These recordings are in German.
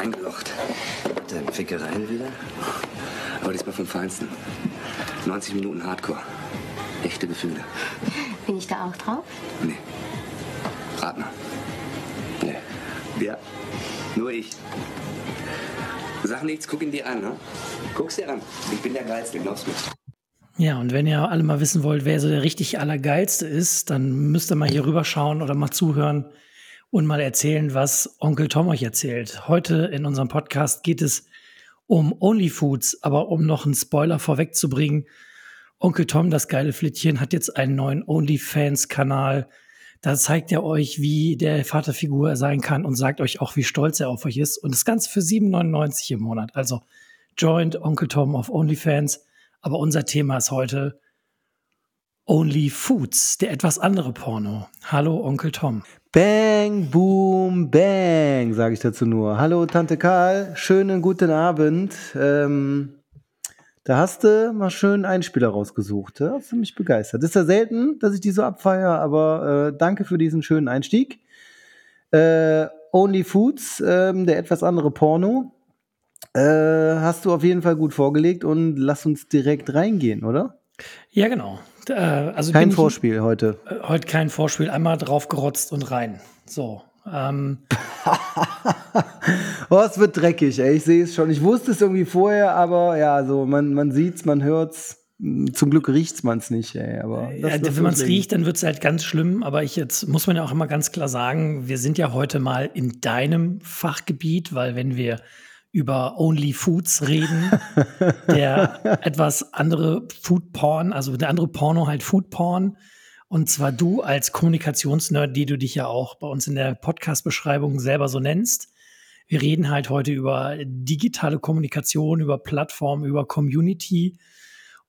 eingelocht. Dann Fickereien wieder. Aber diesmal vom Feinsten. 90 Minuten Hardcore. Echte Gefühle. Bin ich da auch drauf? Nee. Rat mal. Nee. Ja. Nur ich. Sag nichts, guck ihn dir an, ne? Guck's dir an. Ich bin der Geilste, glaubst du mir. Ja, und wenn ihr alle mal wissen wollt, wer so der richtig Allergeilste ist, dann müsst ihr mal hier rüberschauen oder mal zuhören und mal erzählen, was Onkel Tom euch erzählt. Heute in unserem Podcast geht es um OnlyFoods, aber um noch einen Spoiler vorwegzubringen, Onkel Tom, das geile Flittchen, hat jetzt einen neuen OnlyFans-Kanal. Da zeigt er euch, wie der Vaterfigur sein kann und sagt euch auch, wie stolz er auf euch ist. Und das Ganze für 7,99 im Monat. Also joint Onkel Tom auf OnlyFans. Aber unser Thema ist heute Only Foods, der etwas andere Porno. Hallo, Onkel Tom. Bang, boom, bang, sage ich dazu nur. Hallo, Tante Karl, schönen guten Abend. Ähm, da hast du mal schön einen Spieler rausgesucht. Da hast du mich begeistert. ist ja selten, dass ich die so abfeiere, aber äh, danke für diesen schönen Einstieg. Äh, Only Foods, äh, der etwas andere Porno. Äh, hast du auf jeden Fall gut vorgelegt und lass uns direkt reingehen, oder? Ja, genau. Äh, also kein Vorspiel ich, heute. Äh, heute kein Vorspiel. Einmal draufgerotzt und rein. So. Ähm. oh, es wird dreckig, ey. Ich sehe es schon. Ich wusste es irgendwie vorher, aber ja, so man, man es, man hört es. Zum Glück riecht man es nicht, ey. Aber ja, wenn man es riecht, dann wird es halt ganz schlimm. Aber ich jetzt muss man ja auch immer ganz klar sagen, wir sind ja heute mal in deinem Fachgebiet, weil wenn wir über Only Foods reden, der etwas andere Food Porn, also der andere Porno halt Food Porn. Und zwar du als Kommunikationsnerd, die du dich ja auch bei uns in der Podcast-Beschreibung selber so nennst. Wir reden halt heute über digitale Kommunikation, über Plattformen, über Community.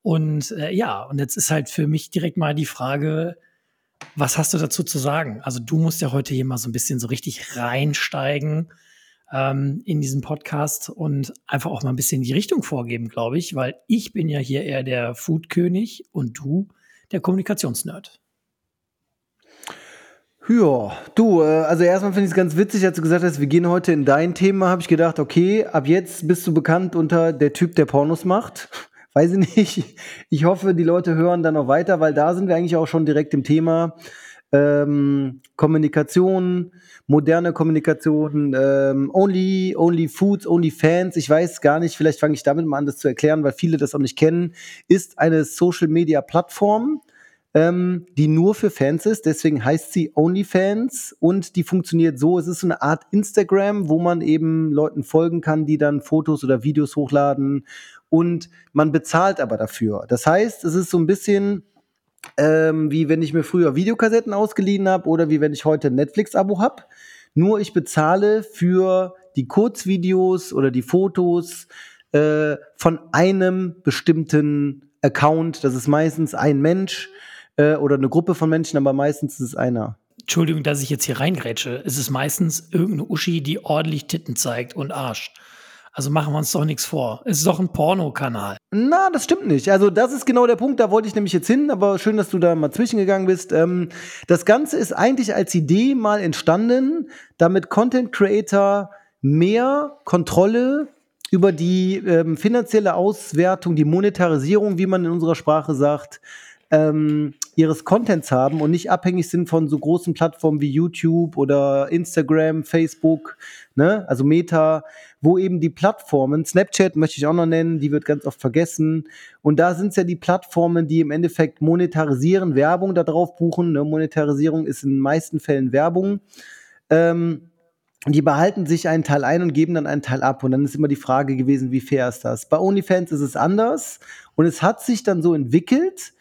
Und äh, ja, und jetzt ist halt für mich direkt mal die Frage, was hast du dazu zu sagen? Also du musst ja heute hier mal so ein bisschen so richtig reinsteigen ähm, in diesem Podcast und einfach auch mal ein bisschen die Richtung vorgeben, glaube ich, weil ich bin ja hier eher der Food-König und du der Kommunikationsnerd. Ja, du, äh, also erstmal finde ich es ganz witzig, als du gesagt hast, wir gehen heute in dein Thema, habe ich gedacht, okay, ab jetzt bist du bekannt unter der Typ, der Pornos macht. Weiß ich nicht. Ich hoffe, die Leute hören dann noch weiter, weil da sind wir eigentlich auch schon direkt im Thema ähm, Kommunikation, moderne Kommunikation, ähm, Only, Only Foods, Only Fans. Ich weiß gar nicht, vielleicht fange ich damit mal an, das zu erklären, weil viele das auch nicht kennen. Ist eine Social Media Plattform, ähm, die nur für Fans ist. Deswegen heißt sie OnlyFans und die funktioniert so. Es ist so eine Art Instagram, wo man eben Leuten folgen kann, die dann Fotos oder Videos hochladen und man bezahlt aber dafür. Das heißt, es ist so ein bisschen ähm, wie wenn ich mir früher Videokassetten ausgeliehen habe oder wie wenn ich heute ein Netflix-Abo habe. Nur ich bezahle für die Kurzvideos oder die Fotos äh, von einem bestimmten Account. Das ist meistens ein Mensch äh, oder eine Gruppe von Menschen, aber meistens ist es einer. Entschuldigung, dass ich jetzt hier reingrätsche. Es ist meistens irgendeine Uschi, die ordentlich Titten zeigt und Arsch. Also machen wir uns doch nichts vor. Es ist doch ein Pornokanal. Na, das stimmt nicht. Also das ist genau der Punkt, da wollte ich nämlich jetzt hin, aber schön, dass du da mal zwischengegangen bist. Ähm, das Ganze ist eigentlich als Idee mal entstanden, damit Content Creator mehr Kontrolle über die ähm, finanzielle Auswertung, die Monetarisierung, wie man in unserer Sprache sagt, ähm, ihres Contents haben und nicht abhängig sind von so großen Plattformen wie YouTube oder Instagram, Facebook, ne? also Meta, wo eben die Plattformen, Snapchat möchte ich auch noch nennen, die wird ganz oft vergessen. Und da sind es ja die Plattformen, die im Endeffekt monetarisieren, Werbung da drauf buchen. Ne? Monetarisierung ist in den meisten Fällen Werbung. Ähm, die behalten sich einen Teil ein und geben dann einen Teil ab. Und dann ist immer die Frage gewesen, wie fair ist das? Bei OnlyFans ist es anders. Und es hat sich dann so entwickelt,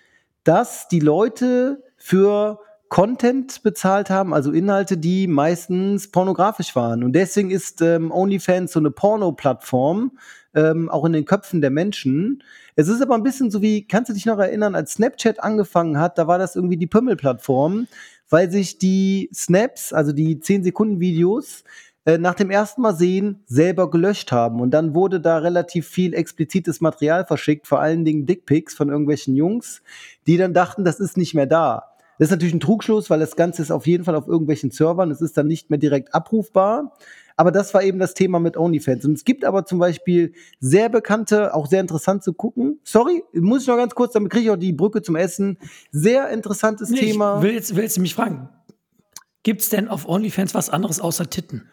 dass die Leute für Content bezahlt haben, also Inhalte, die meistens pornografisch waren. Und deswegen ist ähm, OnlyFans so eine Porno-Plattform, ähm, auch in den Köpfen der Menschen. Es ist aber ein bisschen so wie, kannst du dich noch erinnern, als Snapchat angefangen hat, da war das irgendwie die Pümmel-Plattform, weil sich die Snaps, also die 10-Sekunden-Videos, äh, nach dem ersten Mal sehen, selber gelöscht haben. Und dann wurde da relativ viel explizites Material verschickt, vor allen Dingen Dickpics von irgendwelchen Jungs, die dann dachten, das ist nicht mehr da. Das ist natürlich ein Trugschluss, weil das Ganze ist auf jeden Fall auf irgendwelchen Servern. Es ist dann nicht mehr direkt abrufbar. Aber das war eben das Thema mit OnlyFans. Und es gibt aber zum Beispiel sehr bekannte, auch sehr interessant zu gucken. Sorry, muss ich noch ganz kurz, damit kriege ich auch die Brücke zum Essen. Sehr interessantes Nee, Thema. Ich will jetzt, will jetzt mich fragen, gibt es denn auf OnlyFans was anderes außer Titten?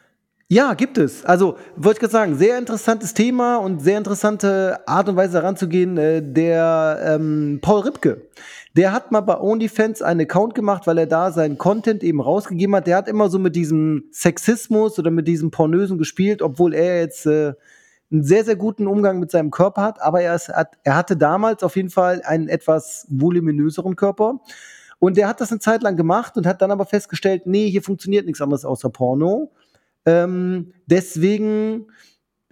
Ja, gibt es. Also, wollte ich gerade sagen, sehr interessantes Thema und sehr interessante Art und Weise heranzugehen. Äh, der ähm, Paul Ripke, der hat mal bei OnlyFans einen Account gemacht, weil er da seinen Content eben rausgegeben hat. Der hat immer so mit diesem Sexismus oder mit diesem Pornösen gespielt, obwohl er jetzt äh, einen sehr, sehr guten Umgang mit seinem Körper hat. Aber er, ist, hat, er hatte damals auf jeden Fall einen etwas voluminöseren Körper. Und der hat das eine Zeit lang gemacht und hat dann aber festgestellt, nee, hier funktioniert nichts anderes außer Porno. Ähm, deswegen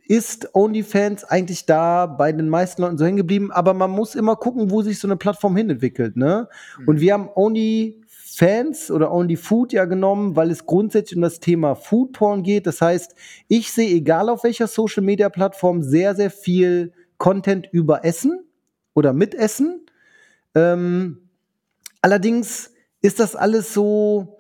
ist OnlyFans eigentlich da bei den meisten Leuten so hängen geblieben, aber man muss immer gucken, wo sich so eine Plattform hinentwickelt, ne? Und wir haben OnlyFans oder OnlyFood ja genommen, weil es grundsätzlich um das Thema Foodporn geht. Das heißt, ich sehe, egal auf welcher Social Media Plattform, sehr, sehr viel Content über Essen oder mit Essen. Ähm, allerdings ist das alles so,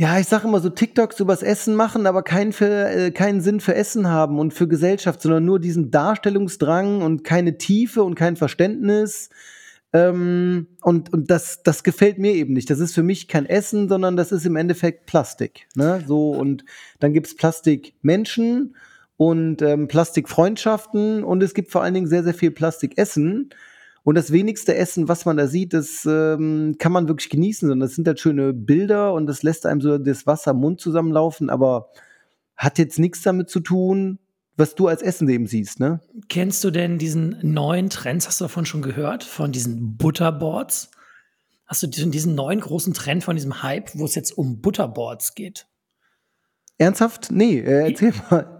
ja, ich sage immer so TikToks übers Essen machen, aber keinen, für, äh, keinen Sinn für Essen haben und für Gesellschaft, sondern nur diesen Darstellungsdrang und keine Tiefe und kein Verständnis. Ähm, und und das, das gefällt mir eben nicht. Das ist für mich kein Essen, sondern das ist im Endeffekt Plastik. Ne? So, und dann gibt's Plastikmenschen und ähm, Plastikfreundschaften und es gibt vor allen Dingen sehr, sehr viel Plastikessen. Und das wenigste Essen, was man da sieht, das ähm, kann man wirklich genießen, sondern das sind halt schöne Bilder und das lässt einem so das Wasser im Mund zusammenlaufen, aber hat jetzt nichts damit zu tun, was du als Essen eben siehst, ne? Kennst du denn diesen neuen Trend, hast du davon schon gehört, von diesen Butterboards? Hast du diesen, diesen neuen großen Trend von diesem Hype, wo es jetzt um Butterboards geht? Ernsthaft? Nee, äh, erzähl mal.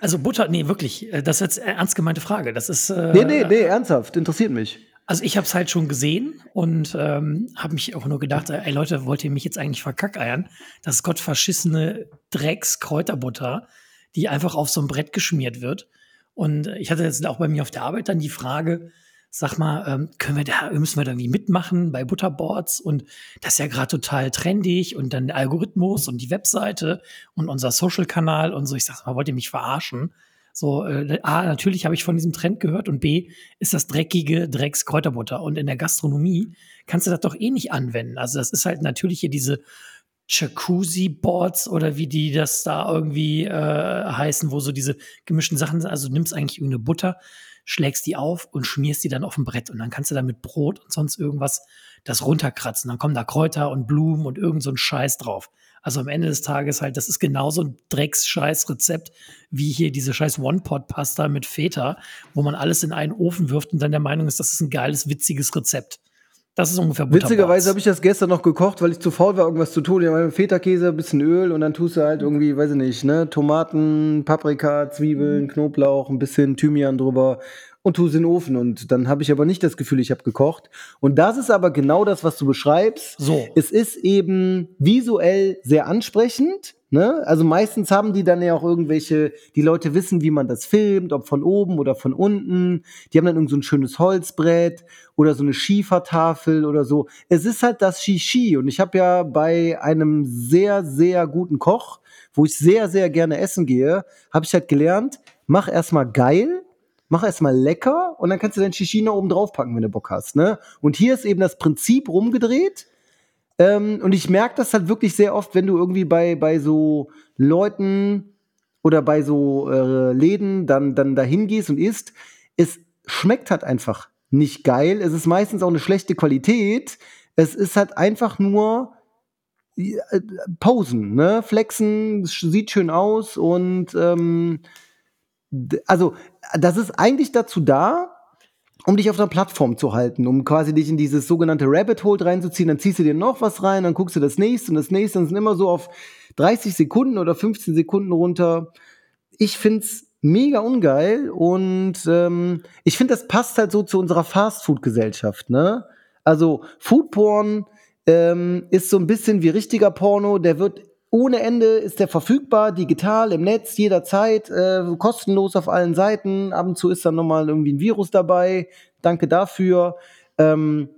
Also Butter, nee, wirklich, äh, das ist jetzt eine ernst gemeinte Frage. Das ist. Äh, Nee, nee, nee, ernsthaft, interessiert mich. Also ich habe es halt schon gesehen und ähm, habe mich auch nur gedacht, ey Leute, wollt ihr mich jetzt eigentlich verkackeiern? Das ist gottverschissene Drecks-Kräuterbutter, die einfach auf so ein Brett geschmiert wird. Und ich hatte jetzt auch bei mir auf der Arbeit dann die Frage, sag mal, ähm, können wir da, müssen wir da irgendwie mitmachen bei Butterboards? Und das ist ja gerade total trendig und dann der Algorithmus und die Webseite und unser Social-Kanal und so. Ich sag mal, wollt ihr mich verarschen? So, äh, A, natürlich habe ich von diesem Trend gehört und B, ist das dreckige Drecks-Kräuterbutter. Und in der Gastronomie kannst du das doch eh nicht anwenden. Also das ist halt natürlich hier diese Jacuzzi-Boards oder wie die das da irgendwie äh, heißen, wo so diese gemischten Sachen sind. Also du nimmst eigentlich irgendeine Butter, schlägst die auf und schmierst die dann auf ein Brett und dann kannst du da mit Brot und sonst irgendwas das runterkratzen. Dann kommen da Kräuter und Blumen und irgend so ein Scheiß drauf. Also am Ende des Tages halt, das ist genauso ein Drecks-Scheiß-Rezept wie hier diese scheiß One-Pot-Pasta mit Feta, wo man alles in einen Ofen wirft und dann der Meinung ist, das ist ein geiles, witziges Rezept. Das ist ungefähr Butterboards. Witzigerweise habe ich das gestern noch gekocht, weil ich zu faul war, irgendwas zu tun. Ja, mit Feta-Käse, ein bisschen Öl und dann tust du halt irgendwie, weiß ich nicht, ne, Tomaten, Paprika, Zwiebeln, Knoblauch, ein bisschen Thymian drüber und tust in den Ofen. Und dann habe ich aber nicht das Gefühl, ich habe gekocht. Und das ist aber genau das, was du beschreibst. So. Es ist eben visuell sehr ansprechend. Ne? Also meistens haben die dann ja auch irgendwelche, die Leute wissen, wie man das filmt, ob von oben oder von unten. Die haben dann irgend so ein schönes Holzbrett oder so eine Schiefertafel oder so. Es ist halt das Shishi. Und ich habe ja bei einem sehr, sehr guten Koch, wo ich sehr, sehr gerne essen gehe, habe ich halt gelernt, mach erstmal geil, mach erstmal lecker und dann kannst du dein Shishi noch oben drauf packen, wenn du Bock hast. Ne? Und hier ist eben das Prinzip rumgedreht. Ähm, und ich merke das halt wirklich sehr oft, wenn du irgendwie bei, bei so Leuten oder bei so äh, Läden dann, dann dahin gehst und isst. Es schmeckt halt einfach nicht geil. Es ist meistens auch eine schlechte Qualität. Es ist halt einfach nur äh, Posen, ne? Flexen, sieht schön aus und ähm, also das ist eigentlich dazu da, um dich auf einer Plattform zu halten, um quasi dich in dieses sogenannte Rabbit Hole reinzuziehen. Dann ziehst du dir noch was rein, dann guckst du das nächste und das nächste und sind immer so auf 30 Sekunden oder 15 Sekunden runter. Ich find's mega ungeil und ähm, ich finde, das passt halt so zu unserer Fastfood-Gesellschaft, ne? Also Foodporn ähm, ist so ein bisschen wie richtiger Porno, der wird ohne Ende ist der verfügbar, digital, im Netz, jederzeit, äh, kostenlos auf allen Seiten. Ab und zu ist dann nochmal irgendwie ein Virus dabei. Danke dafür. Ähm,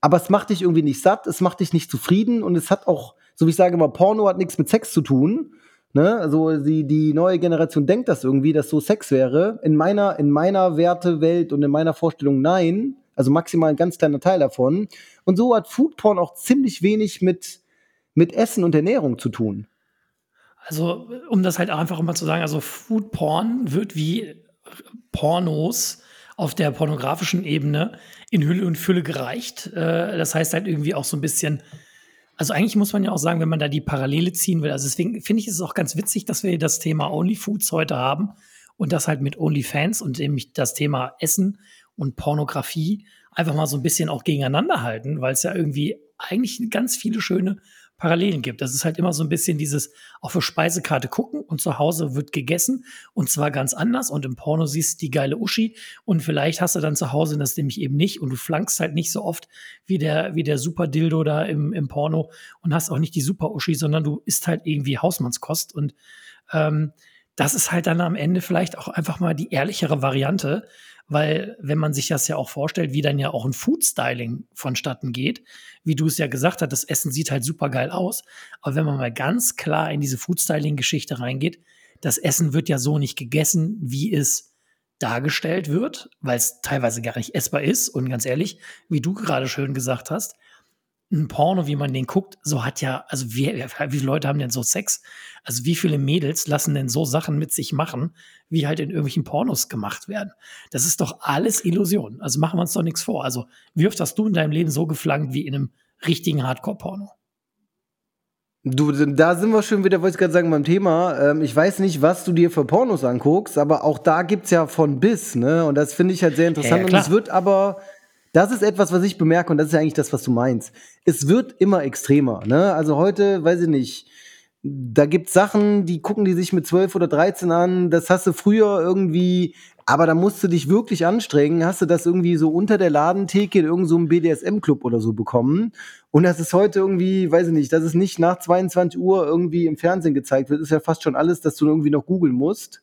aber es macht dich irgendwie nicht satt, es macht dich nicht zufrieden und es hat auch, so wie ich sage immer, Porno hat nichts mit Sex zu tun. Ne? Also die, die neue Generation denkt das irgendwie, dass so Sex wäre. In meiner, in meiner Wertewelt und in meiner Vorstellung nein. Also maximal ein ganz kleiner Teil davon. Und so hat Foodporn auch ziemlich wenig mit, mit Essen und Ernährung zu tun. Also, um das halt einfach mal zu sagen, also Foodporn wird wie Pornos auf der pornografischen Ebene in Hülle und Fülle gereicht. Äh, das heißt halt irgendwie auch so ein bisschen, also eigentlich muss man ja auch sagen, wenn man da die Parallele ziehen will, also deswegen finde ich es auch ganz witzig, dass wir das Thema OnlyFoods heute haben und das halt mit OnlyFans und nämlich das Thema Essen und Pornografie einfach mal so ein bisschen auch gegeneinander halten, weil es ja irgendwie eigentlich ganz viele schöne Parallelen gibt. Das ist halt immer so ein bisschen dieses auf der Speisekarte gucken und zu Hause wird gegessen und zwar ganz anders und im Porno siehst du die geile Uschi und vielleicht hast du dann zu Hause das nämlich eben nicht und du flankst halt nicht so oft wie der, wie der Super Dildo da im, im Porno und hast auch nicht die Super Uschi, sondern du isst halt irgendwie Hausmannskost und ähm, das ist halt dann am Ende vielleicht auch einfach mal die ehrlichere Variante, weil wenn man sich das ja auch vorstellt, wie dann ja auch ein Food-Styling vonstatten geht, wie du es ja gesagt hast, das Essen sieht halt super geil aus, aber wenn man mal ganz klar in diese Food-Styling-Geschichte reingeht, das Essen wird ja so nicht gegessen, wie es dargestellt wird, weil es teilweise gar nicht essbar ist. Und ganz ehrlich, wie du gerade schön gesagt hast, ein Porno, wie man den guckt, so hat ja, also wie, wie viele Leute haben denn so Sex? Also wie viele Mädels lassen denn so Sachen mit sich machen, wie halt in irgendwelchen Pornos gemacht werden? Das ist doch alles Illusion. Also machen wir uns doch nichts vor. Also wie oft hast du in deinem Leben so geflankt wie in einem richtigen Hardcore-Porno? Du, da sind wir schon wieder, wollte ich gerade sagen, beim Thema. Ähm, ich weiß nicht, was du dir für Pornos anguckst, aber auch da gibt es ja von bis, ne? Und das finde ich halt sehr interessant. Ja, ja, und es wird aber das ist etwas, was ich bemerke und das ist ja eigentlich das, was du meinst. Es wird immer extremer. Ne? Also heute, weiß ich nicht, da gibt's Sachen, die gucken die sich mit 12 oder 13 an. Das hast du früher irgendwie, aber da musst du dich wirklich anstrengen. Hast du das irgendwie so unter der Ladentheke in irgendeinem so BDSM-Club oder so bekommen. Und das ist heute irgendwie, weiß ich nicht, dass es nicht nach 22 Uhr irgendwie im Fernsehen gezeigt wird, ist ja fast schon alles, dass du irgendwie noch googeln musst.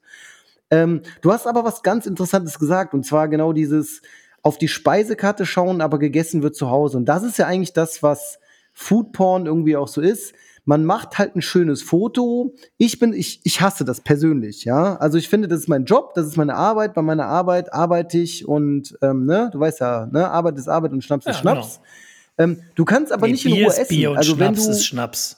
Ähm, du hast aber was ganz Interessantes gesagt, und zwar genau dieses, auf die Speisekarte schauen, aber gegessen wird zu Hause. Und das ist ja eigentlich das, was Foodporn irgendwie auch so ist. Man macht halt ein schönes Foto. Ich bin, ich, ich hasse das persönlich, ja. Also ich finde, das ist mein Job, das ist meine Arbeit. Bei meiner Arbeit arbeite ich und, ähm, ne, du weißt ja, ne, Arbeit ist Arbeit und Schnaps ja, ist Schnaps. Genau. Ähm, du kannst aber nee, nicht in Ruhe essen. Bier und also Schnaps wenn du, ist Schnaps.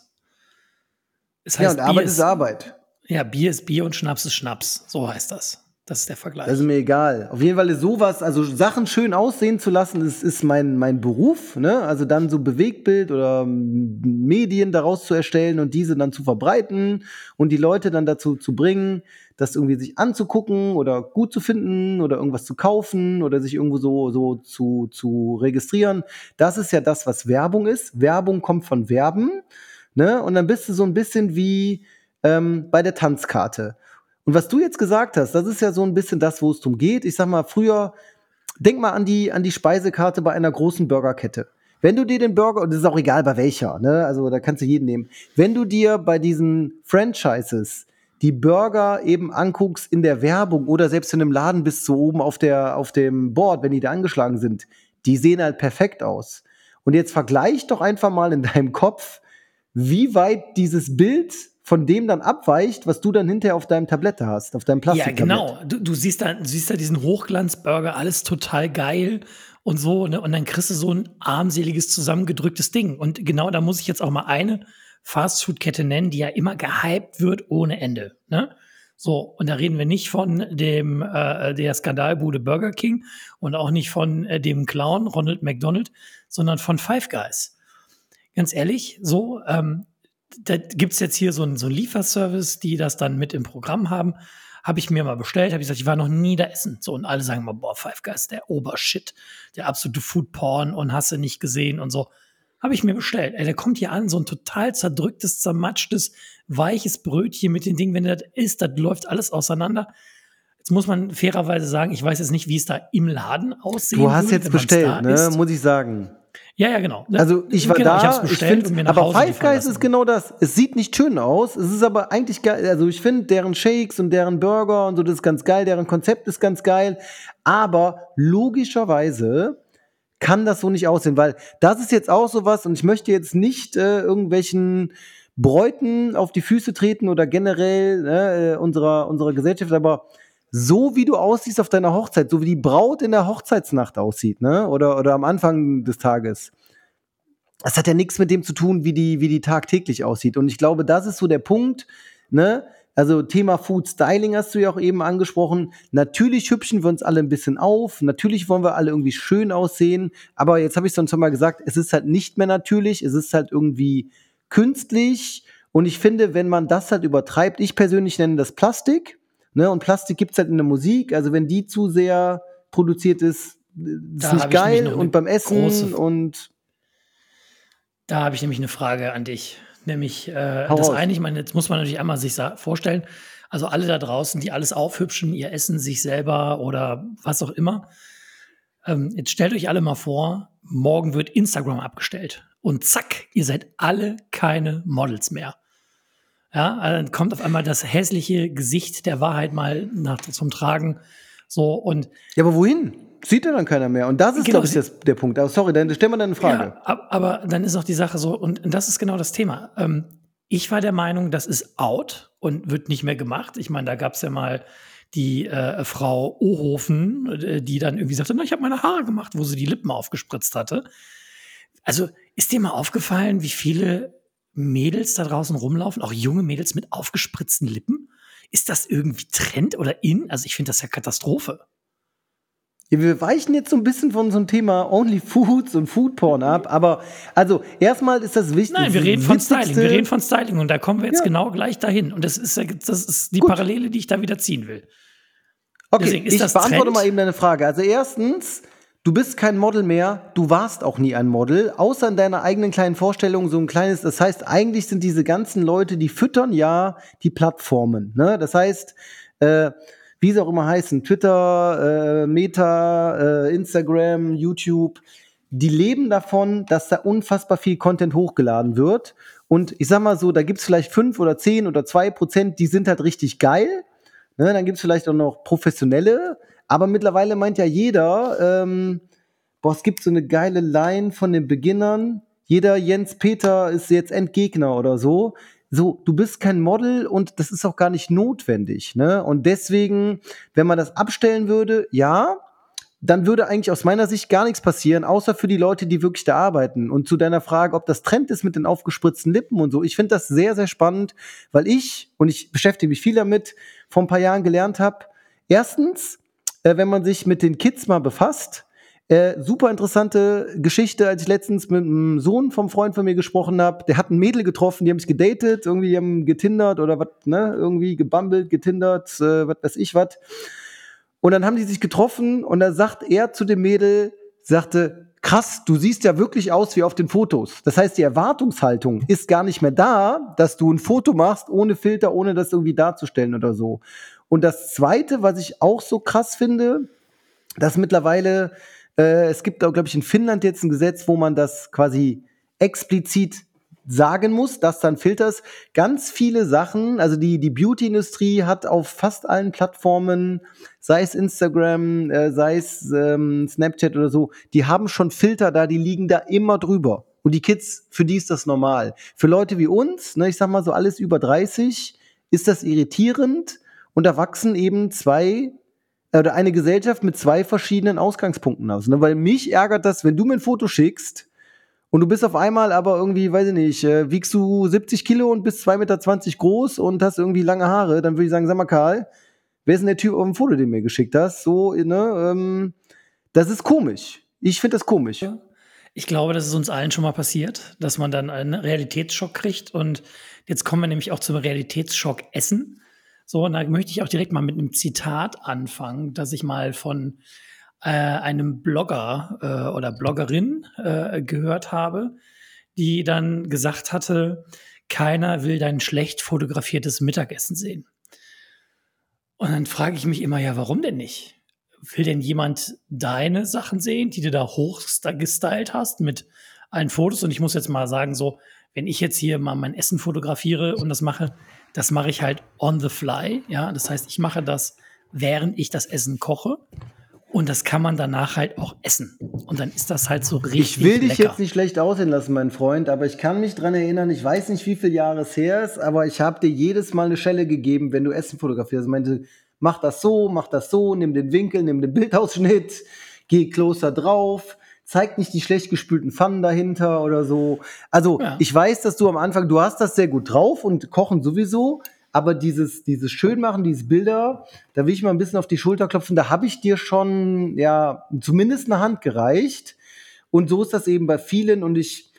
Es heißt, ja, und Arbeit ist, ist Arbeit. Ja, Bier ist Bier und Schnaps ist Schnaps. So heißt das. Das ist der Vergleich. Das ist mir egal. Auf jeden Fall ist sowas, also Sachen schön aussehen zu lassen, das ist mein, mein Beruf. Ne? Also dann so Bewegtbild oder Medien daraus zu erstellen und diese dann zu verbreiten und die Leute dann dazu zu bringen, das irgendwie sich anzugucken oder gut zu finden oder irgendwas zu kaufen oder sich irgendwo so, so zu, zu registrieren. Das ist ja das, was Werbung ist. Werbung kommt von Werben. Ne? Und dann bist du so ein bisschen wie ähm, bei der Tanzkarte. Und was du jetzt gesagt hast, das ist ja so ein bisschen das, wo es drum geht. Ich sag mal, früher, denk mal an die, an die Speisekarte bei einer großen Burgerkette. Wenn du dir den Burger, und das ist auch egal bei welcher, ne? Also da kannst du jeden nehmen. Wenn du dir bei diesen Franchises die Burger eben anguckst in der Werbung oder selbst in einem Laden bist so oben auf der, auf dem Board, wenn die da angeschlagen sind, die sehen halt perfekt aus. Und jetzt vergleich doch einfach mal in deinem Kopf, wie weit dieses Bild von dem dann abweicht, was du dann hinterher auf deinem Tablette hast, auf deinem Plastik. Ja, genau. Du, du, siehst da, du siehst da diesen Hochglanzburger, alles total geil und so, ne? Und dann kriegst du so ein armseliges, zusammengedrücktes Ding. Und genau da muss ich jetzt auch mal eine Fastfood-Kette nennen, die ja immer gehypt wird ohne Ende. Ne? So, und da reden wir nicht von dem äh, der Skandalbude Burger King und auch nicht von äh, dem Clown Ronald McDonald, sondern von Five Guys. Ganz ehrlich, so, ähm, da gibt es jetzt hier so einen so Lieferservice, die das dann mit im Programm haben. Habe ich mir mal bestellt, habe ich gesagt, ich war noch nie da essen. So, und alle sagen mal, boah, Five Guys, der Obershit, der absolute Foodporn und hast du nicht gesehen und so. Habe ich mir bestellt. Ey, der kommt hier an, so ein total zerdrücktes, zermatschtes, weiches Brötchen mit den Dingen, wenn du das isst, das läuft alles auseinander. Jetzt muss man fairerweise sagen, ich weiß jetzt nicht, wie es da im Laden aussieht. Du hast würde, jetzt bestellt, ne? Muss ich sagen. Ja, ja, genau. Also ich war genau, da, ich, ich finde, aber Five Guys ist genau das. Es sieht nicht schön aus, es ist aber eigentlich geil. Also ich finde deren Shakes und deren Burger und so, das ist ganz geil, deren Konzept ist ganz geil. Aber logischerweise kann das so nicht aussehen, weil das ist jetzt auch sowas und ich möchte jetzt nicht äh, irgendwelchen Bräuten auf die Füße treten oder generell ne, äh, unserer, unserer Gesellschaft, aber so wie du aussiehst auf deiner Hochzeit, so wie die Braut in der Hochzeitsnacht aussieht, ne? Oder, oder am Anfang des Tages. Das hat ja nichts mit dem zu tun, wie die, wie die tagtäglich aussieht. Und ich glaube, das ist so der Punkt, ne? Also Thema Food Styling hast du ja auch eben angesprochen. Natürlich hübschen wir uns alle ein bisschen auf. Natürlich wollen wir alle irgendwie schön aussehen. Aber jetzt habe ich es schon mal gesagt, es ist halt nicht mehr natürlich. Es ist halt irgendwie künstlich. Und ich finde, wenn man das halt übertreibt, ich persönlich nenne das Plastik. Ne? Und Plastik gibt's halt in der Musik. Also wenn die zu sehr produziert ist, ist Da nicht geil. Und beim Essen und Da habe ich nämlich eine Frage an dich. Nämlich, äh, Hau das raus. eine, ich meine, jetzt muss man natürlich einmal sich vorstellen, also alle da draußen, die alles aufhübschen, ihr Essen sich selber oder was auch immer. Ähm, jetzt stellt euch alle mal vor, morgen wird Instagram abgestellt. Und zack, ihr seid alle keine Models mehr. Ja, also dann kommt auf einmal das hässliche Gesicht der Wahrheit mal nach, zum Tragen. So, und ja, aber wohin? Sieht ja dann keiner mehr. Und das ist, Genau, glaube ich, das, der Punkt. Aber sorry, dann stell mal deine Frage. Ja, ab- aber dann ist auch die Sache so, und das ist genau das Thema. Ähm, ich war der Meinung, das ist out und wird nicht mehr gemacht. Ich meine, da gab es ja mal die äh, Frau Ohofen, äh, die dann irgendwie sagte, na, ich habe meine Haare gemacht, wo sie die Lippen aufgespritzt hatte. Also ist dir mal aufgefallen, wie viele Mädels da draußen rumlaufen, auch junge Mädels mit aufgespritzten Lippen? Ist das irgendwie Trend oder in? Also ich finde das ja Katastrophe. Ja, wir weichen jetzt so ein bisschen von so einem Thema Only Foods und Foodporn ab, aber also erstmal ist das wichtig. Nein, wir reden von Styling. Wir reden von Styling und da kommen wir jetzt Ja. genau gleich dahin. Und das ist, das ist die Gut. Parallele, die ich da wieder ziehen will. Okay, ich beantworte Trend? mal eben deine Frage. Also erstens, du bist kein Model mehr, du warst auch nie ein Model, außer in deiner eigenen kleinen Vorstellung so ein kleines, das heißt, eigentlich sind diese ganzen Leute, die füttern ja die Plattformen. Ne? Das heißt, äh, wie sie auch immer heißen, Twitter, äh, Meta, äh, Instagram, YouTube, die leben davon, dass da unfassbar viel Content hochgeladen wird. Und ich sag mal so, da gibt's vielleicht fünf oder zehn oder zwei Prozent, die sind halt richtig geil. Ne, dann gibt's vielleicht auch noch professionelle, aber mittlerweile meint ja jeder, ähm, boah, es gibt so eine geile Line von den Beginnern. Jeder Jens Peter ist jetzt Endgegner oder so. So, du bist kein Model und das ist auch gar nicht notwendig. Ne? Und deswegen, wenn man das abstellen würde, ja, dann würde eigentlich aus meiner Sicht gar nichts passieren, außer für die Leute, die wirklich da arbeiten. Und zu deiner Frage, ob das Trend ist mit den aufgespritzten Lippen und so, ich finde das sehr, sehr spannend, weil ich, und ich beschäftige mich viel damit, vor ein paar Jahren gelernt habe, erstens, äh, wenn man sich mit den Kids mal befasst, äh, super interessante Geschichte, als ich letztens mit einem Sohn vom Freund von mir gesprochen habe. Der hat ein Mädel getroffen, die haben sich gedatet, irgendwie haben getindert oder was, ne, irgendwie gebummelt, getindert, äh, was weiß ich was. Und dann haben die sich getroffen und da sagt er zu dem Mädel, sagte, krass, du siehst ja wirklich aus wie auf den Fotos. Das heißt, die Erwartungshaltung ist gar nicht mehr da, dass du ein Foto machst ohne Filter, ohne das irgendwie darzustellen oder so. Und das Zweite, was ich auch so krass finde, dass mittlerweile, äh, es gibt auch, glaube ich, in Finnland jetzt ein Gesetz, wo man das quasi explizit sagen muss, dass dann Filters ganz viele Sachen, also die, die Beauty-Industrie hat auf fast allen Plattformen, sei es Instagram, äh, sei es ähm, Snapchat oder so, die haben schon Filter da, die liegen da immer drüber. Und die Kids, für die ist das normal. Für Leute wie uns, ne, ich sag mal so alles über 30, ist das irritierend und da wachsen eben zwei äh, oder eine Gesellschaft mit zwei verschiedenen Ausgangspunkten aus. Ne? Weil mich ärgert das, wenn du mir ein Foto schickst und du bist auf einmal aber irgendwie, weiß ich nicht, äh, wiegst du 70 Kilo und bist 2,20 Meter groß und hast irgendwie lange Haare, dann würde ich sagen, sag mal Karl, wer ist denn der Typ auf dem Foto, den du mir geschickt hast? So, ne, ähm, das ist komisch. Ich finde das komisch. Ich glaube, das ist uns allen schon mal passiert, dass man dann einen Realitätsschock kriegt. Und jetzt kommen wir nämlich auch zum Realitätsschock Essen. So, und da möchte ich auch direkt mal mit einem Zitat anfangen, das ich mal von äh, einem Blogger äh, oder Bloggerin äh, gehört habe, die dann gesagt hatte, keiner will dein schlecht fotografiertes Mittagessen sehen. Und dann frage ich mich immer, ja, warum denn nicht? Will denn jemand deine Sachen sehen, die du da hoch gestylt hast mit allen Fotos? Und ich muss jetzt mal sagen, so, wenn ich jetzt hier mal mein Essen fotografiere und das mache, das mache ich halt on the fly. Ja, das heißt, ich mache das, während ich das Essen koche. Und das kann man danach halt auch essen. Und dann ist das halt so richtig. Ich will dich lecker. jetzt nicht schlecht aussehen lassen, mein Freund, aber ich kann mich dran erinnern, ich weiß nicht, wie viele Jahre es her ist, aber ich habe dir jedes Mal eine Schelle gegeben, wenn du Essen fotografierst. Ich meinte, mach das so, mach das so, nimm den Winkel, nimm den Bildausschnitt, geh closer drauf, zeig nicht die schlecht gespülten Pfannen dahinter oder so. Also, Ja. ich weiß, dass du am Anfang, du hast das sehr gut drauf und kochen sowieso, aber dieses, dieses Schönmachen, diese Bilder, da will ich mal ein bisschen auf die Schulter klopfen, da habe ich dir schon, ja, zumindest eine Hand gereicht. Und so ist das eben bei vielen und ich,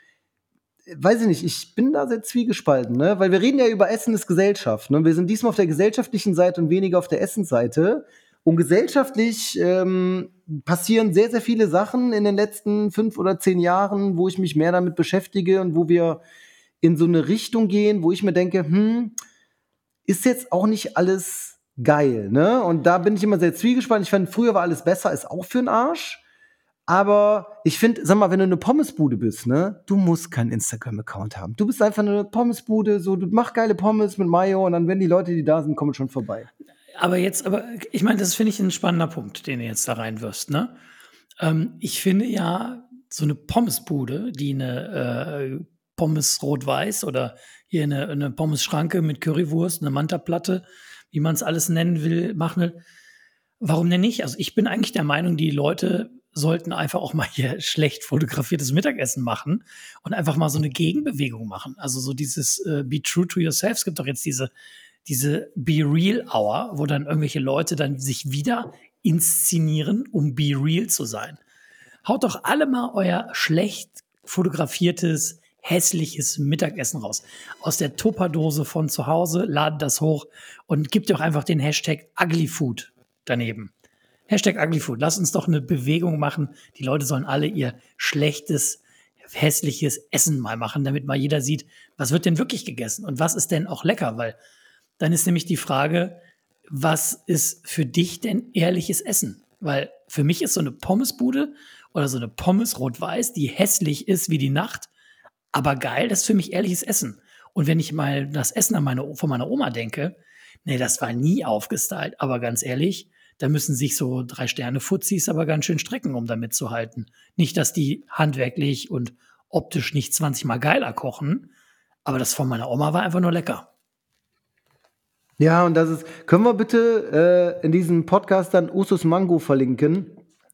weiß ich nicht, ich bin da sehr zwiegespalten, ne? Weil wir reden ja über Essen ist Gesellschaft, ne? Wir sind diesmal auf der gesellschaftlichen Seite und weniger auf der Essensseite. Und gesellschaftlich ähm, passieren sehr, sehr viele Sachen in den letzten fünf oder zehn Jahren, wo ich mich mehr damit beschäftige und wo wir in so eine Richtung gehen, wo ich mir denke, hm, ist jetzt auch nicht alles geil, ne? Und da bin ich immer sehr zwiegespalten. Ich fand, früher war alles besser, ist auch für den Arsch. Aber ich finde, sag mal, wenn du eine Pommesbude bist, ne, du musst keinen Instagram-Account haben. Du bist einfach eine Pommesbude, so, du mach geile Pommes mit Mayo und dann, wenn die Leute, die da sind, kommen schon vorbei. Aber jetzt, aber ich meine, das finde ich ein spannender Punkt, den du jetzt da reinwirfst. Ne? Ähm, ich finde ja, so eine Pommesbude, die eine äh, Pommes rot-weiß oder hier eine, eine Pommes-Schranke mit Currywurst, eine Mantaplatte, wie man es alles nennen will, machen will. Warum denn nicht? Also ich bin eigentlich der Meinung, die Leute sollten einfach auch mal hier schlecht fotografiertes Mittagessen machen und einfach mal so eine Gegenbewegung machen. Also so dieses äh, Be True to Yourself. Es gibt doch jetzt diese, diese Be Real Hour, wo dann irgendwelche Leute dann sich wieder inszenieren, um Be Real zu sein. Haut doch alle mal euer schlecht fotografiertes, hässliches Mittagessen raus. Aus der Tupperdose von zu Hause, ladet das hoch und gebt doch einfach den Hashtag Uglyfood daneben. Hashtag Uglyfood. Lass uns doch eine Bewegung machen. Die Leute sollen alle ihr schlechtes, hässliches Essen mal machen, damit mal jeder sieht, was wird denn wirklich gegessen und was ist denn auch lecker, weil dann ist nämlich die Frage, was ist für dich denn ehrliches Essen? Weil für mich ist so eine Pommesbude oder so eine Pommes rot-weiß, die hässlich ist wie die Nacht, aber geil, das ist für mich ehrliches Essen. Und wenn ich mal das Essen an meine, von meiner Oma denke, nee, das war nie aufgestylt, aber ganz ehrlich, da müssen sich so drei Sterne Fuzis aber ganz schön strecken, um da mitzuhalten. Nicht, dass die handwerklich und optisch nicht 20 mal geiler kochen, aber das von meiner Oma war einfach nur lecker. Ja, und das ist, können wir bitte äh, in diesem Podcast dann Usus Mango verlinken?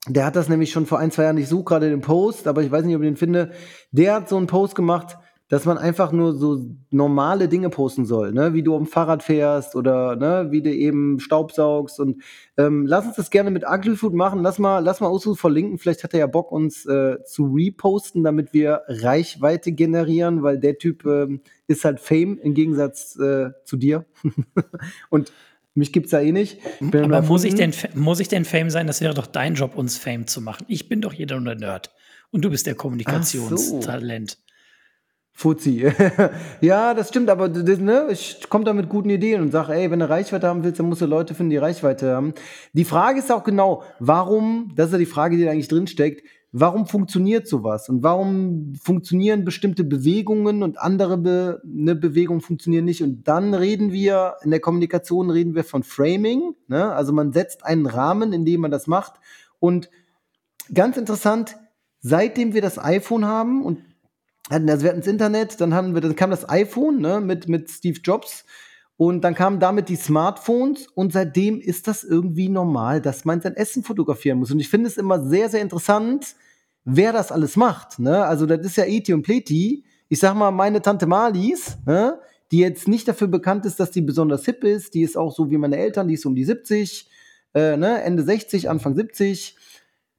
Der hat das nämlich schon vor ein, zwei Jahren, ich suche gerade den Post, aber ich weiß nicht, ob ich den finde. Der hat so einen Post gemacht, dass man einfach nur so normale Dinge posten soll, ne? wie du am Fahrrad fährst oder ne? wie du eben Staubsaugst. Und ähm, lass uns das gerne mit Uglyfood machen. Lass mal, lass mal Usus verlinken. Vielleicht hat er ja Bock, uns äh, zu reposten, damit wir Reichweite generieren, weil der Typ ähm, ist halt Fame im Gegensatz äh, zu dir. Und mich gibt's ja eh nicht. Ich bin Aber nur muss ich, denn, muss ich denn Fame sein? Das wäre doch dein Job, uns Fame zu machen. Ich bin doch hier der Nerd. Und du bist der Kommunikationstalent. Fuzzi. ja, das stimmt, aber das, ne, ich komme da mit guten Ideen und sage, ey, wenn du Reichweite haben willst, dann musst du Leute finden, die Reichweite haben. Die Frage ist auch genau, warum, das ist ja die Frage, die da eigentlich drin steckt, warum funktioniert sowas? Und warum funktionieren bestimmte Bewegungen und andere Be ne, Bewegungen funktionieren nicht? Und dann reden wir in der Kommunikation reden wir von Framing, ne? Also man setzt einen Rahmen, in dem man das macht. Und ganz interessant, seitdem wir das iPhone haben und also wir hatten das Internet, dann haben wir, dann kam das iPhone ne, mit, mit Steve Jobs und dann kamen damit die Smartphones und seitdem ist das irgendwie normal, dass man sein Essen fotografieren muss. Und ich finde es immer sehr, sehr interessant, wer das alles macht. Ne? Also das ist ja Eti und Pleti. Ich sag mal, meine Tante Marlies, ne, die jetzt nicht dafür bekannt ist, dass die besonders hip ist, die ist auch so wie meine Eltern, die ist um die 70, äh, ne, Ende 60, Anfang 70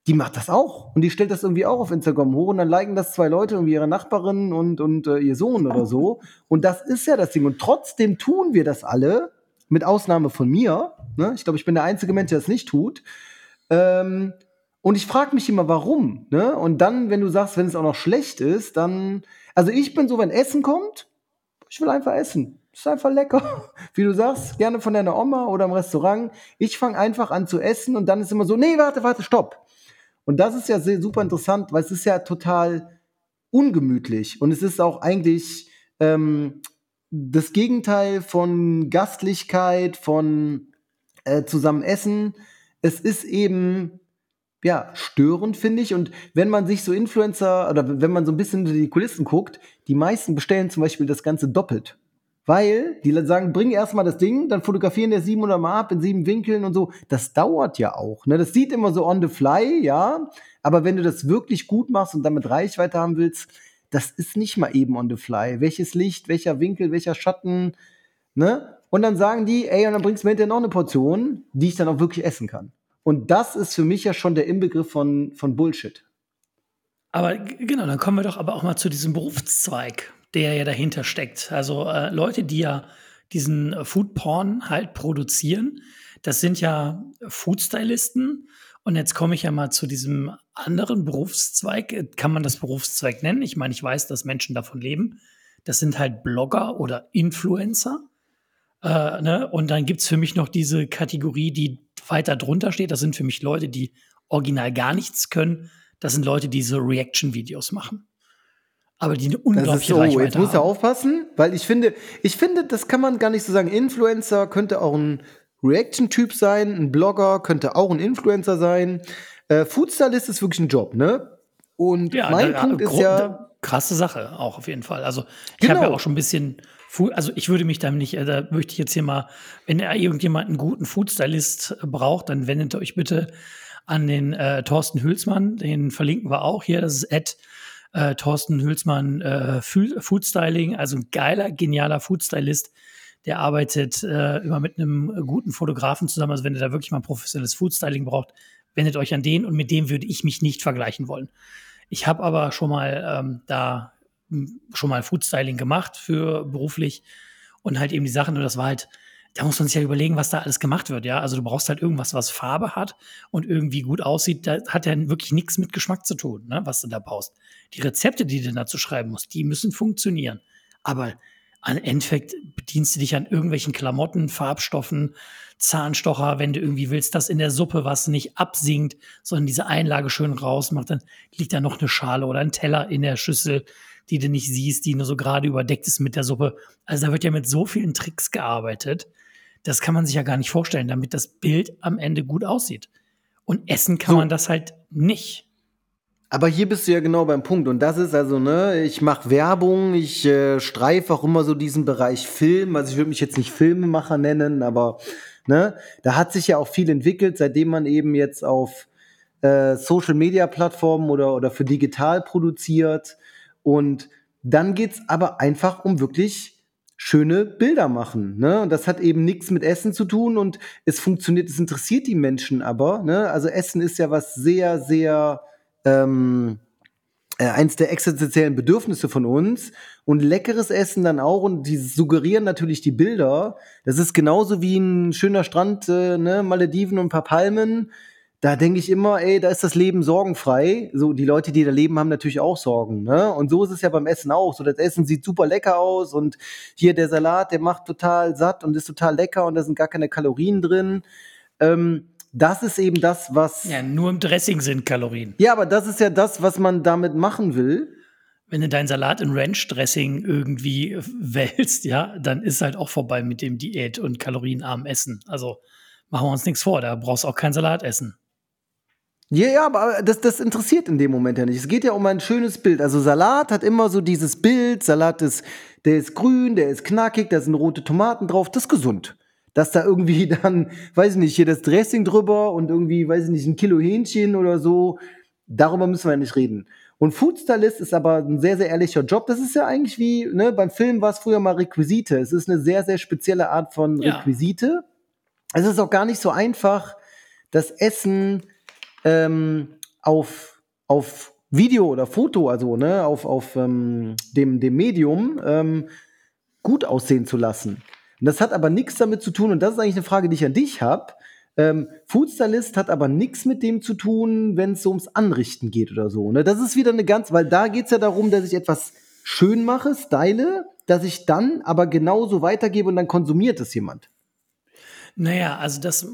die macht das auch. Und die stellt das irgendwie auch auf Instagram hoch und dann liken das zwei Leute, irgendwie ihre Nachbarin und, und äh, ihr Sohn oder so. Und das ist ja das Ding. Und trotzdem tun wir das alle, mit Ausnahme von mir. Ne? Ich glaube, ich bin der einzige Mensch, der das nicht tut. Ähm, und ich frage mich immer, warum. Ne? Und dann, wenn du sagst, wenn es auch noch schlecht ist, dann. Also ich bin so, wenn Essen kommt, ich will einfach essen. Ist einfach lecker. Wie du sagst, gerne von deiner Oma oder im Restaurant. Ich fange einfach an zu essen und dann ist immer so, nee, warte, warte, stopp. Und das ist ja sehr, super interessant, weil es ist ja total ungemütlich und es ist auch eigentlich ähm, das Gegenteil von Gastlichkeit, von äh, zusammen essen. Es ist eben ja, störend, finde ich. Und wenn man sich so Influencer oder wenn man so ein bisschen in die Kulissen guckt, die meisten bestellen zum Beispiel das Ganze doppelt. Weil die sagen, bring erstmal das Ding, dann fotografieren der 700 Mal ab in sieben Winkeln und so. Das dauert ja auch. Ne? Das sieht immer so on the fly, ja. Aber wenn du das wirklich gut machst und damit Reichweite haben willst, das ist nicht mal eben on the fly. Welches Licht, welcher Winkel, welcher Schatten, ne? Und dann sagen die, ey, und dann bringst du mir hinterher noch eine Portion, die ich dann auch wirklich essen kann. Und das ist für mich ja schon der Inbegriff von, von Bullshit. Aber genau, dann kommen wir doch aber auch mal zu diesem Berufszweig, der ja dahinter steckt. Also äh, Leute, die ja diesen äh, Food Porn halt produzieren, das sind ja Foodstylisten. Und jetzt komme ich ja mal zu diesem anderen Berufszweig. Kann man das Berufszweig nennen? Ich meine, ich weiß, dass Menschen davon leben. Das sind halt Blogger oder Influencer. Äh, ne? Und dann gibt es für mich noch diese Kategorie, die weiter drunter steht. Das sind für mich Leute, die original gar nichts können. Das sind Leute, die so Reaction-Videos machen. Aber die unglaubliche so, Reichweite Jetzt muss er haben. aufpassen, weil ich finde, ich finde, das kann man gar nicht so sagen. Influencer könnte auch ein Reaction-Typ sein, ein Blogger könnte auch ein Influencer sein. Äh, Foodstylist ist wirklich ein Job, ne? Und Ja, mein da- Punkt ist gro- ja, da- krasse Sache auch auf jeden Fall. Also ich habe Genau. ja auch schon ein bisschen, also ich würde mich da nicht, äh, da möchte ich jetzt hier mal, wenn er irgendjemand einen guten Foodstylist äh, braucht, dann wendet euch bitte an den äh, Thorsten Hülsmann, den verlinken wir auch hier, das ist Ed äh, Thorsten Hülsmann äh, Foodstyling, also ein geiler, genialer Foodstylist. Der arbeitet äh, immer mit einem guten Fotografen zusammen. Also wenn ihr da wirklich mal professionelles Foodstyling braucht, wendet euch an den und mit dem würde ich mich nicht vergleichen wollen. Ich habe aber schon mal ähm, da m, schon mal Foodstyling gemacht für beruflich und halt eben die Sachen, und das war halt, da muss man sich ja überlegen, was da alles gemacht wird, ja. Also du brauchst halt irgendwas, was Farbe hat und irgendwie gut aussieht. Da hat ja wirklich nichts mit Geschmack zu tun, ne, was du da baust. Die Rezepte, die du dazu schreiben musst, die müssen funktionieren. Aber am Endeffekt bedienst du dich an irgendwelchen Klamotten, Farbstoffen, Zahnstocher, wenn du irgendwie willst, dass in der Suppe was nicht absinkt, sondern diese Einlage schön rausmacht, dann liegt da noch eine Schale oder ein Teller in der Schüssel, die du nicht siehst, die nur so gerade überdeckt ist mit der Suppe. Also da wird ja mit so vielen Tricks gearbeitet. Das kann man sich ja gar nicht vorstellen, damit das Bild am Ende gut aussieht. Und essen kann So. man das halt nicht. aber hier bist du ja genau beim Punkt. Und das ist also, ne, ich mache Werbung, ich äh, streife auch immer so diesen Bereich Film. Also ich würde mich jetzt nicht Filmemacher nennen, aber ne, da hat sich ja auch viel entwickelt, seitdem man eben jetzt auf äh, Social Media Plattformen oder, oder für digital produziert. Und dann geht's aber einfach um wirklich schöne Bilder machen. Ne? Und das hat eben nichts mit Essen zu tun und es funktioniert, es interessiert die Menschen aber. Ne? Also Essen ist ja was sehr, sehr ähm, äh, eins der existenziellen Bedürfnisse von uns und leckeres Essen dann auch und die suggerieren natürlich die Bilder. Das ist genauso wie ein schöner Strand, äh, ne, Malediven und ein paar Palmen. Da denke ich immer, ey, da ist das Leben sorgenfrei. So, die Leute, die da leben, haben natürlich auch Sorgen, ne? Und so ist es ja beim Essen auch. So, das Essen sieht super lecker aus und hier der Salat, der macht total satt und ist total lecker und da sind gar keine Kalorien drin. Ähm, das ist eben das, was. Ja, nur im Dressing sind Kalorien. Ja, aber das ist ja das, was man damit machen will. Wenn du deinen Salat in Ranch-Dressing irgendwie wälzt, ja, dann ist halt auch vorbei mit dem Diät- und kalorienarmen Essen. Also machen wir uns nichts vor, da brauchst du auch kein Salat essen. Ja, ja, aber das, das interessiert in dem Moment ja nicht. Es geht ja um ein schönes Bild. Also Salat hat immer so dieses Bild. Salat ist, der ist grün, der ist knackig, da sind rote Tomaten drauf, das ist gesund. Dass da irgendwie dann, weiß ich nicht, hier das Dressing drüber und irgendwie, weiß ich nicht, ein Kilo Hähnchen oder so, darüber müssen wir ja nicht reden. Und Foodstylist ist aber ein sehr, sehr ehrlicher Job. Das ist ja eigentlich wie, ne, beim Film war es früher mal Requisite. Es ist eine sehr, sehr spezielle Art von Ja. Requisite. Es ist auch gar nicht so einfach, das Essen ähm, auf, auf Video oder Foto, also ne, auf, auf ähm, dem, dem Medium ähm, gut aussehen zu lassen. Und das hat aber nichts damit zu tun, und das ist eigentlich eine Frage, die ich an dich habe. Ähm, Foodstylist hat aber nichts mit dem zu tun, wenn es so ums Anrichten geht oder so. Ne? Das ist wieder eine ganz, weil da geht es ja darum, dass ich etwas schön mache, style, dass ich dann aber genauso weitergebe und dann konsumiert es jemand. Naja, also das,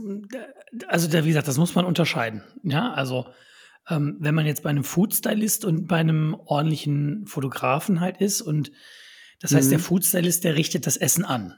also da, wie gesagt, das muss man unterscheiden. Ja, also ähm, wenn man jetzt bei einem Foodstylist und bei einem ordentlichen Fotografen halt ist und das heißt, Mhm. der Foodstylist, der richtet das Essen an.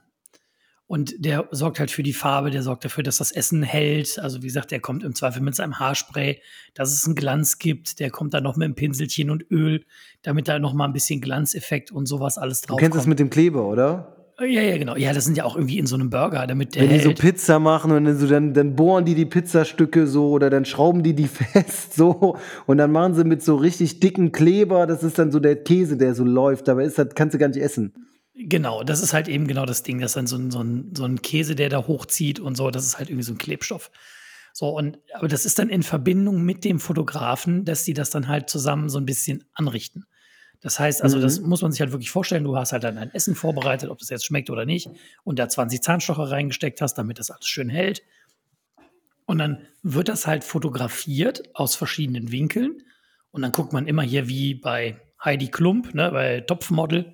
Und der sorgt halt für die Farbe, der sorgt dafür, dass das Essen hält. Also wie gesagt, der kommt im Zweifel mit seinem Haarspray, dass es einen Glanz gibt. Der kommt dann noch mit einem Pinselchen und Öl, damit da noch mal ein bisschen Glanzeffekt und sowas alles drauf Du kennst kommt. das mit dem Kleber, oder? Ja, ja, genau. Ja, das sind ja auch irgendwie in so einem Burger, damit der Wenn die so. Pizza machen und dann, so, dann, dann bohren die die Pizzastücke so oder dann schrauben die die fest so und dann machen sie mit so richtig dicken Kleber, das ist dann so der Käse, der so läuft, aber ist das kannst du gar nicht essen. Genau, das ist halt eben genau das Ding. Das ist dann so ein, so, ein, so ein Käse, der da hochzieht und so. Das ist halt irgendwie so ein Klebstoff. So, und aber das ist dann in Verbindung mit dem Fotografen, dass die das dann halt zusammen so ein bisschen anrichten. Das heißt, also, Mhm. das muss man sich halt wirklich vorstellen. Du hast halt dann ein Essen vorbereitet, ob das jetzt schmeckt oder nicht, und da 20 Zahnstocher reingesteckt hast, damit das alles schön hält. Und dann wird das halt fotografiert aus verschiedenen Winkeln. Und dann guckt man immer hier wie bei Heidi Klump, ne, bei Topfmodel,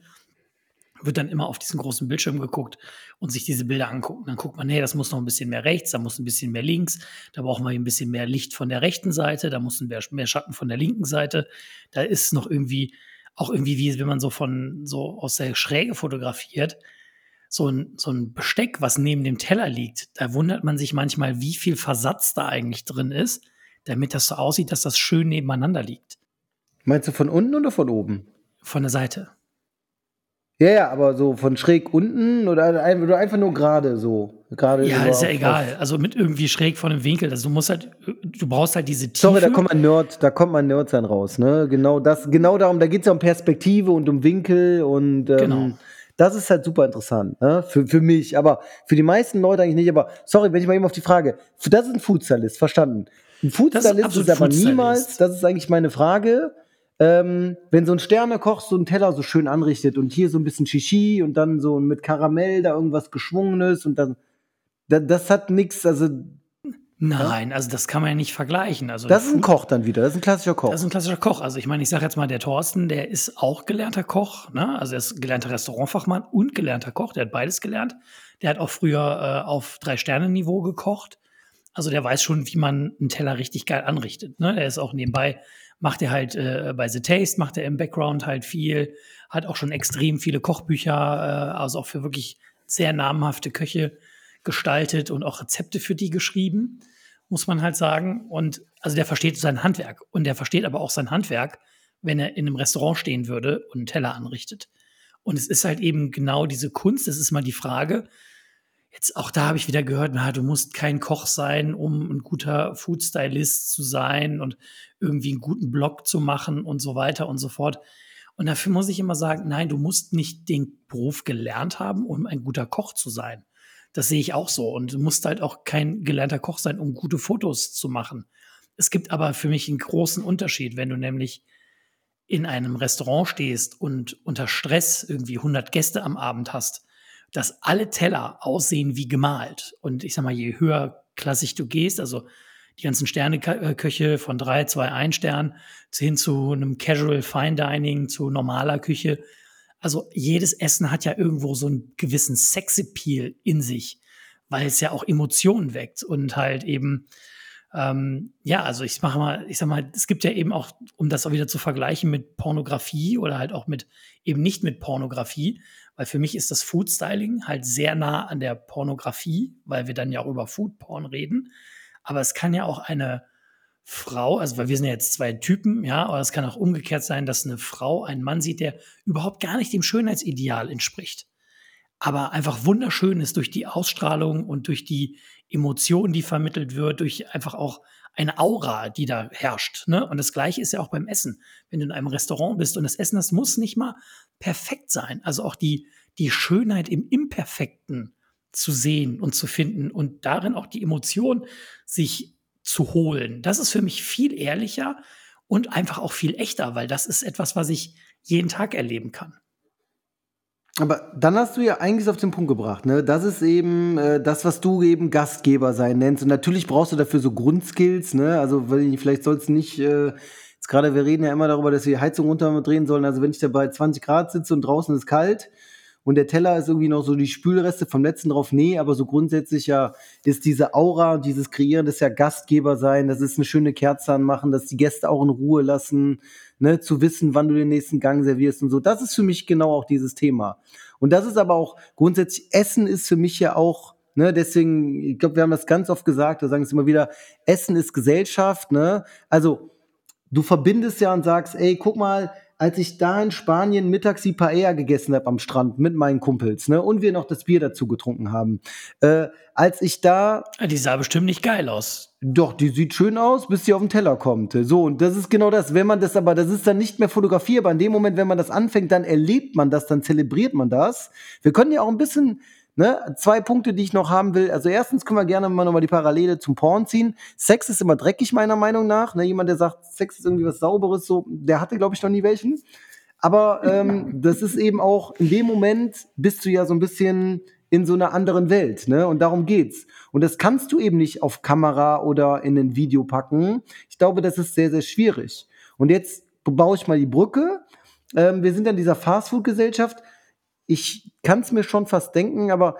wird dann immer auf diesen großen Bildschirm geguckt und sich diese Bilder angucken. Dann guckt man, hey, das muss noch ein bisschen mehr rechts, da muss ein bisschen mehr links, da brauchen wir ein bisschen mehr Licht von der rechten Seite, da muss ein mehr, mehr Schatten von der linken Seite. Da ist noch irgendwie, auch irgendwie wie wenn man so von so aus der Schräge fotografiert, so ein, so ein Besteck, was neben dem Teller liegt, da wundert man sich manchmal, wie viel Versatz da eigentlich drin ist, damit das so aussieht, dass das schön nebeneinander liegt. Meinst du von unten oder von oben? Von der Seite. Ja, ja, aber so von schräg unten oder, ein- oder einfach nur gerade so. Gerade Ja, ist ja egal. Also mit irgendwie schräg von dem Winkel. Also du musst halt, du brauchst halt diese Tiefe. Sorry, da kommt ein Nerd, da kommt mein Nerd sein raus, ne? Genau das, genau darum, da geht es ja um Perspektive und um Winkel und ähm, Genau. das ist halt super interessant, ne? Für, für mich, aber für die meisten Leute eigentlich nicht. Aber sorry, wenn ich mal eben auf die Frage, das ist ein Foodstylist, verstanden. Ein Foodstylist ist, absolut aber niemals, das ist eigentlich meine Frage, ähm, wenn so ein Sternekoch so einen Teller so schön anrichtet und hier so ein bisschen Shishi und dann so mit Karamell da irgendwas Geschwungenes und dann, da, das hat nichts, also Nein, also das kann man ja nicht vergleichen. Also das ist ein Koch dann wieder, das ist ein klassischer Koch. Das ist ein klassischer Koch. Also ich meine, ich sage jetzt mal, der Thorsten, der ist auch gelernter Koch. Ne? Also er ist gelernter Restaurantfachmann und gelernter Koch. Der hat beides gelernt. Der hat auch früher äh, auf Drei-Sterne-Niveau gekocht. Also der weiß schon, wie man einen Teller richtig geil anrichtet. Ne? Der ist auch nebenbei, macht er halt äh, bei The Taste, macht er im Background halt viel, hat auch schon extrem viele Kochbücher, äh, also auch für wirklich sehr namhafte Köche gestaltet und auch Rezepte für die geschrieben, muss man halt sagen. Und also der versteht sein Handwerk und der versteht aber auch sein Handwerk, wenn er in einem Restaurant stehen würde und einen Teller anrichtet. Und es ist halt eben genau diese Kunst. Es ist mal die Frage, jetzt auch da habe ich wieder gehört, na, du musst kein Koch sein, um ein guter Foodstylist zu sein und irgendwie einen guten Blog zu machen und so weiter und so fort. Und dafür muss ich immer sagen, nein, du musst nicht den Beruf gelernt haben, um ein guter Koch zu sein. Das sehe ich auch so. Und du musst halt auch kein gelernter Koch sein, um gute Fotos zu machen. Es gibt aber für mich einen großen Unterschied, wenn du nämlich in einem Restaurant stehst und unter Stress irgendwie 100 Gäste am Abend hast, dass alle Teller aussehen wie gemalt. Und ich sag mal, je höher klassisch du gehst, also die ganzen Sterneköche von 3, 2, 1 Stern hin zu einem Casual Fine Dining, zu normaler Küche. Also jedes Essen hat ja irgendwo so einen gewissen Sexappeal in sich, weil es ja auch Emotionen weckt und halt eben ähm, ja, also ich mache mal, ich sag mal, es gibt ja eben auch, um das auch wieder zu vergleichen mit Pornografie oder halt auch mit eben nicht mit Pornografie, weil für mich ist das Food Styling halt sehr nah an der Pornografie, weil wir dann ja auch über Food Porn reden. Aber es kann ja auch eine Frau, also weil wir sind ja jetzt zwei Typen, ja, aber es kann auch umgekehrt sein, dass eine Frau einen Mann sieht, der überhaupt gar nicht dem Schönheitsideal entspricht aber einfach wunderschön ist durch die Ausstrahlung und durch die Emotion, die vermittelt wird, durch einfach auch eine Aura, die da herrscht. Ne? Und das Gleiche ist ja auch beim Essen. Wenn du in einem Restaurant bist und das Essen, das muss nicht mal perfekt sein. Also auch die, die Schönheit im Imperfekten zu sehen und zu finden und darin auch die Emotion sich zu holen. Das ist für mich viel ehrlicher und einfach auch viel echter, weil das ist etwas, was ich jeden Tag erleben kann. Aber dann hast du ja eigentlich auf den Punkt gebracht, ne? Das ist eben äh, das, was du eben Gastgeber sein nennst. Und natürlich brauchst du dafür so Grundskills, ne? Also vielleicht sollst du nicht, äh, jetzt gerade, wir reden ja immer darüber, dass wir die Heizung runterdrehen sollen. Also wenn ich da bei 20 Grad sitze und draußen ist kalt und der Teller ist irgendwie noch so die Spülreste vom letzten drauf. Nee, aber so grundsätzlich ja ist diese Aura und dieses Kreieren, das ist ja Gastgeber sein, das ist eine schöne Kerze anmachen, dass die Gäste auch in Ruhe lassen, ne, zu wissen, wann du den nächsten Gang servierst und so. Das ist für mich genau auch dieses Thema. Und das ist aber auch grundsätzlich, Essen ist für mich ja auch Ne, deswegen, ich glaube, wir haben das ganz oft gesagt, wir sagen es immer wieder, Essen ist Gesellschaft, ne? Also, du verbindest ja und sagst, ey, guck mal, als ich da in Spanien mittags die Paella gegessen habe am Strand mit meinen Kumpels, ne, und wir noch das Bier dazu getrunken haben, äh, als ich da. Die sah bestimmt nicht geil aus. Doch, die sieht schön aus, bis sie auf den Teller kommt. So, und das ist genau das. Wenn man das aber, das ist dann nicht mehr fotografierbar. In dem Moment, wenn man das anfängt, dann erlebt man das, dann zelebriert man das. Wir können ja auch ein bisschen Ne? Zwei Punkte, die ich noch haben will. Also erstens können wir gerne mal nochmal die Parallele zum Porn ziehen. Sex ist immer dreckig, meiner Meinung nach. Ne? Jemand, der sagt, Sex ist irgendwie was Sauberes, so, der hatte, glaube ich, noch nie welchen. Aber ähm, das ist eben auch, in dem Moment bist du ja so ein bisschen in so einer anderen Welt, ne? Und darum geht's. Und das kannst du eben nicht auf Kamera oder in ein Video packen. Ich glaube, das ist sehr, sehr schwierig. Und jetzt baue ich mal die Brücke. Ähm, wir sind in dieser Fastfood-Gesellschaft ich kann es mir schon fast denken, aber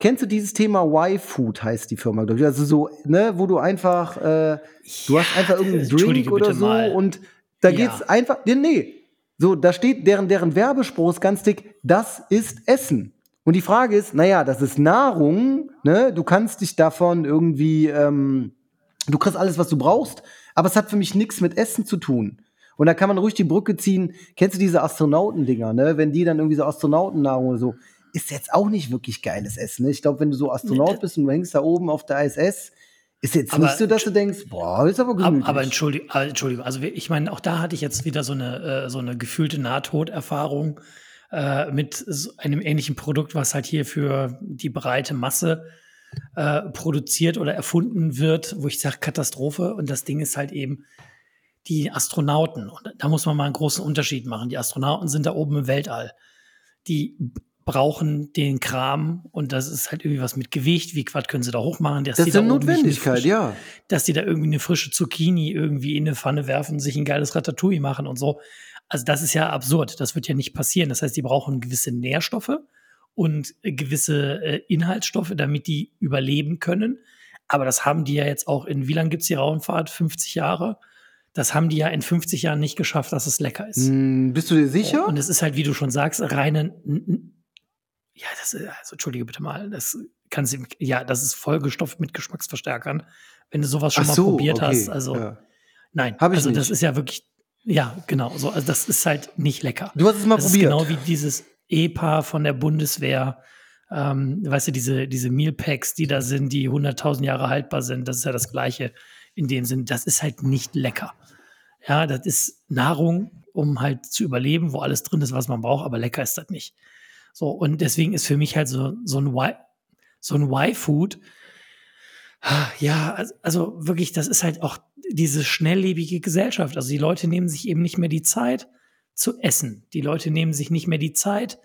kennst du dieses Thema Y-Food heißt die Firma, glaube ich. Also so, ne, wo du einfach, äh, du hast einfach irgendeinen Drink oder so mal. und da ja. geht's einfach, nee, nee. So, da steht, deren, deren Werbespruch ist ganz dick, das ist Essen. Und die Frage ist, naja, das ist Nahrung, ne? Du kannst dich davon irgendwie, ähm, du kriegst alles, was du brauchst, aber es hat für mich nichts mit Essen zu tun. Und da kann man ruhig die Brücke ziehen. Kennst du diese Astronautendinger, ne? Wenn die dann irgendwie so Astronautennahrung oder so, ist jetzt auch nicht wirklich geiles Essen. Ne? Ich glaube, wenn du so Astronaut bist und du hängst da oben auf der ISS, ist jetzt aber, nicht so, dass du denkst, boah, ist aber gemütlich. Aber, Entschuldigung, Entschuldigung, also ich meine, auch da hatte ich jetzt wieder so eine, äh, so eine gefühlte Nahtoderfahrung äh, mit einem ähnlichen Produkt, was halt hier für die breite Masse äh, produziert oder erfunden wird, wo ich sage Katastrophe. Und das Ding ist halt eben, die Astronauten, und da muss man mal einen großen Unterschied machen. Die Astronauten sind da oben im Weltall. Die brauchen den Kram und das ist halt irgendwie was mit Gewicht. Wie Quad können sie da hochmachen? das ist eine Notwendigkeit, frische, ja. Dass die da irgendwie eine frische Zucchini irgendwie in eine Pfanne werfen, sich ein geiles Ratatouille machen und so. Also das ist ja absurd. Das wird ja nicht passieren. Das heißt, die brauchen gewisse Nährstoffe und gewisse äh, Inhaltsstoffe, damit die überleben können. Aber das haben die ja jetzt auch in, wie lange gibt es die Raumfahrt? 50 Jahre? Das haben die ja in 50 Jahren nicht geschafft, dass es lecker ist. Mm, bist du dir sicher? Und es ist halt, wie du schon sagst, reine. Ja, das ist, also entschuldige bitte mal, das kann sie, ja, das ist vollgestopft mit Geschmacksverstärkern. Wenn du sowas schon Ach mal so, probiert okay, hast, also ja. nein, Hab ich also nicht. das ist ja wirklich, ja, genau, so, also das ist halt nicht lecker. Du hast es mal das probiert. Ist genau wie dieses EPA von der Bundeswehr, ähm, weißt du, diese, diese Mealpacks, die da sind, die 100.000 Jahre haltbar sind, das ist ja das Gleiche in dem Sinn, das ist halt nicht lecker. Ja, das ist Nahrung, um halt zu überleben, wo alles drin ist, was man braucht, aber lecker ist das nicht. So, und deswegen ist für mich halt so, so ein Y, so ein Y-Food, ja, also wirklich, das ist halt auch diese schnelllebige Gesellschaft. Also die Leute nehmen sich eben nicht mehr die Zeit zu essen. Die Leute nehmen sich nicht mehr die Zeit,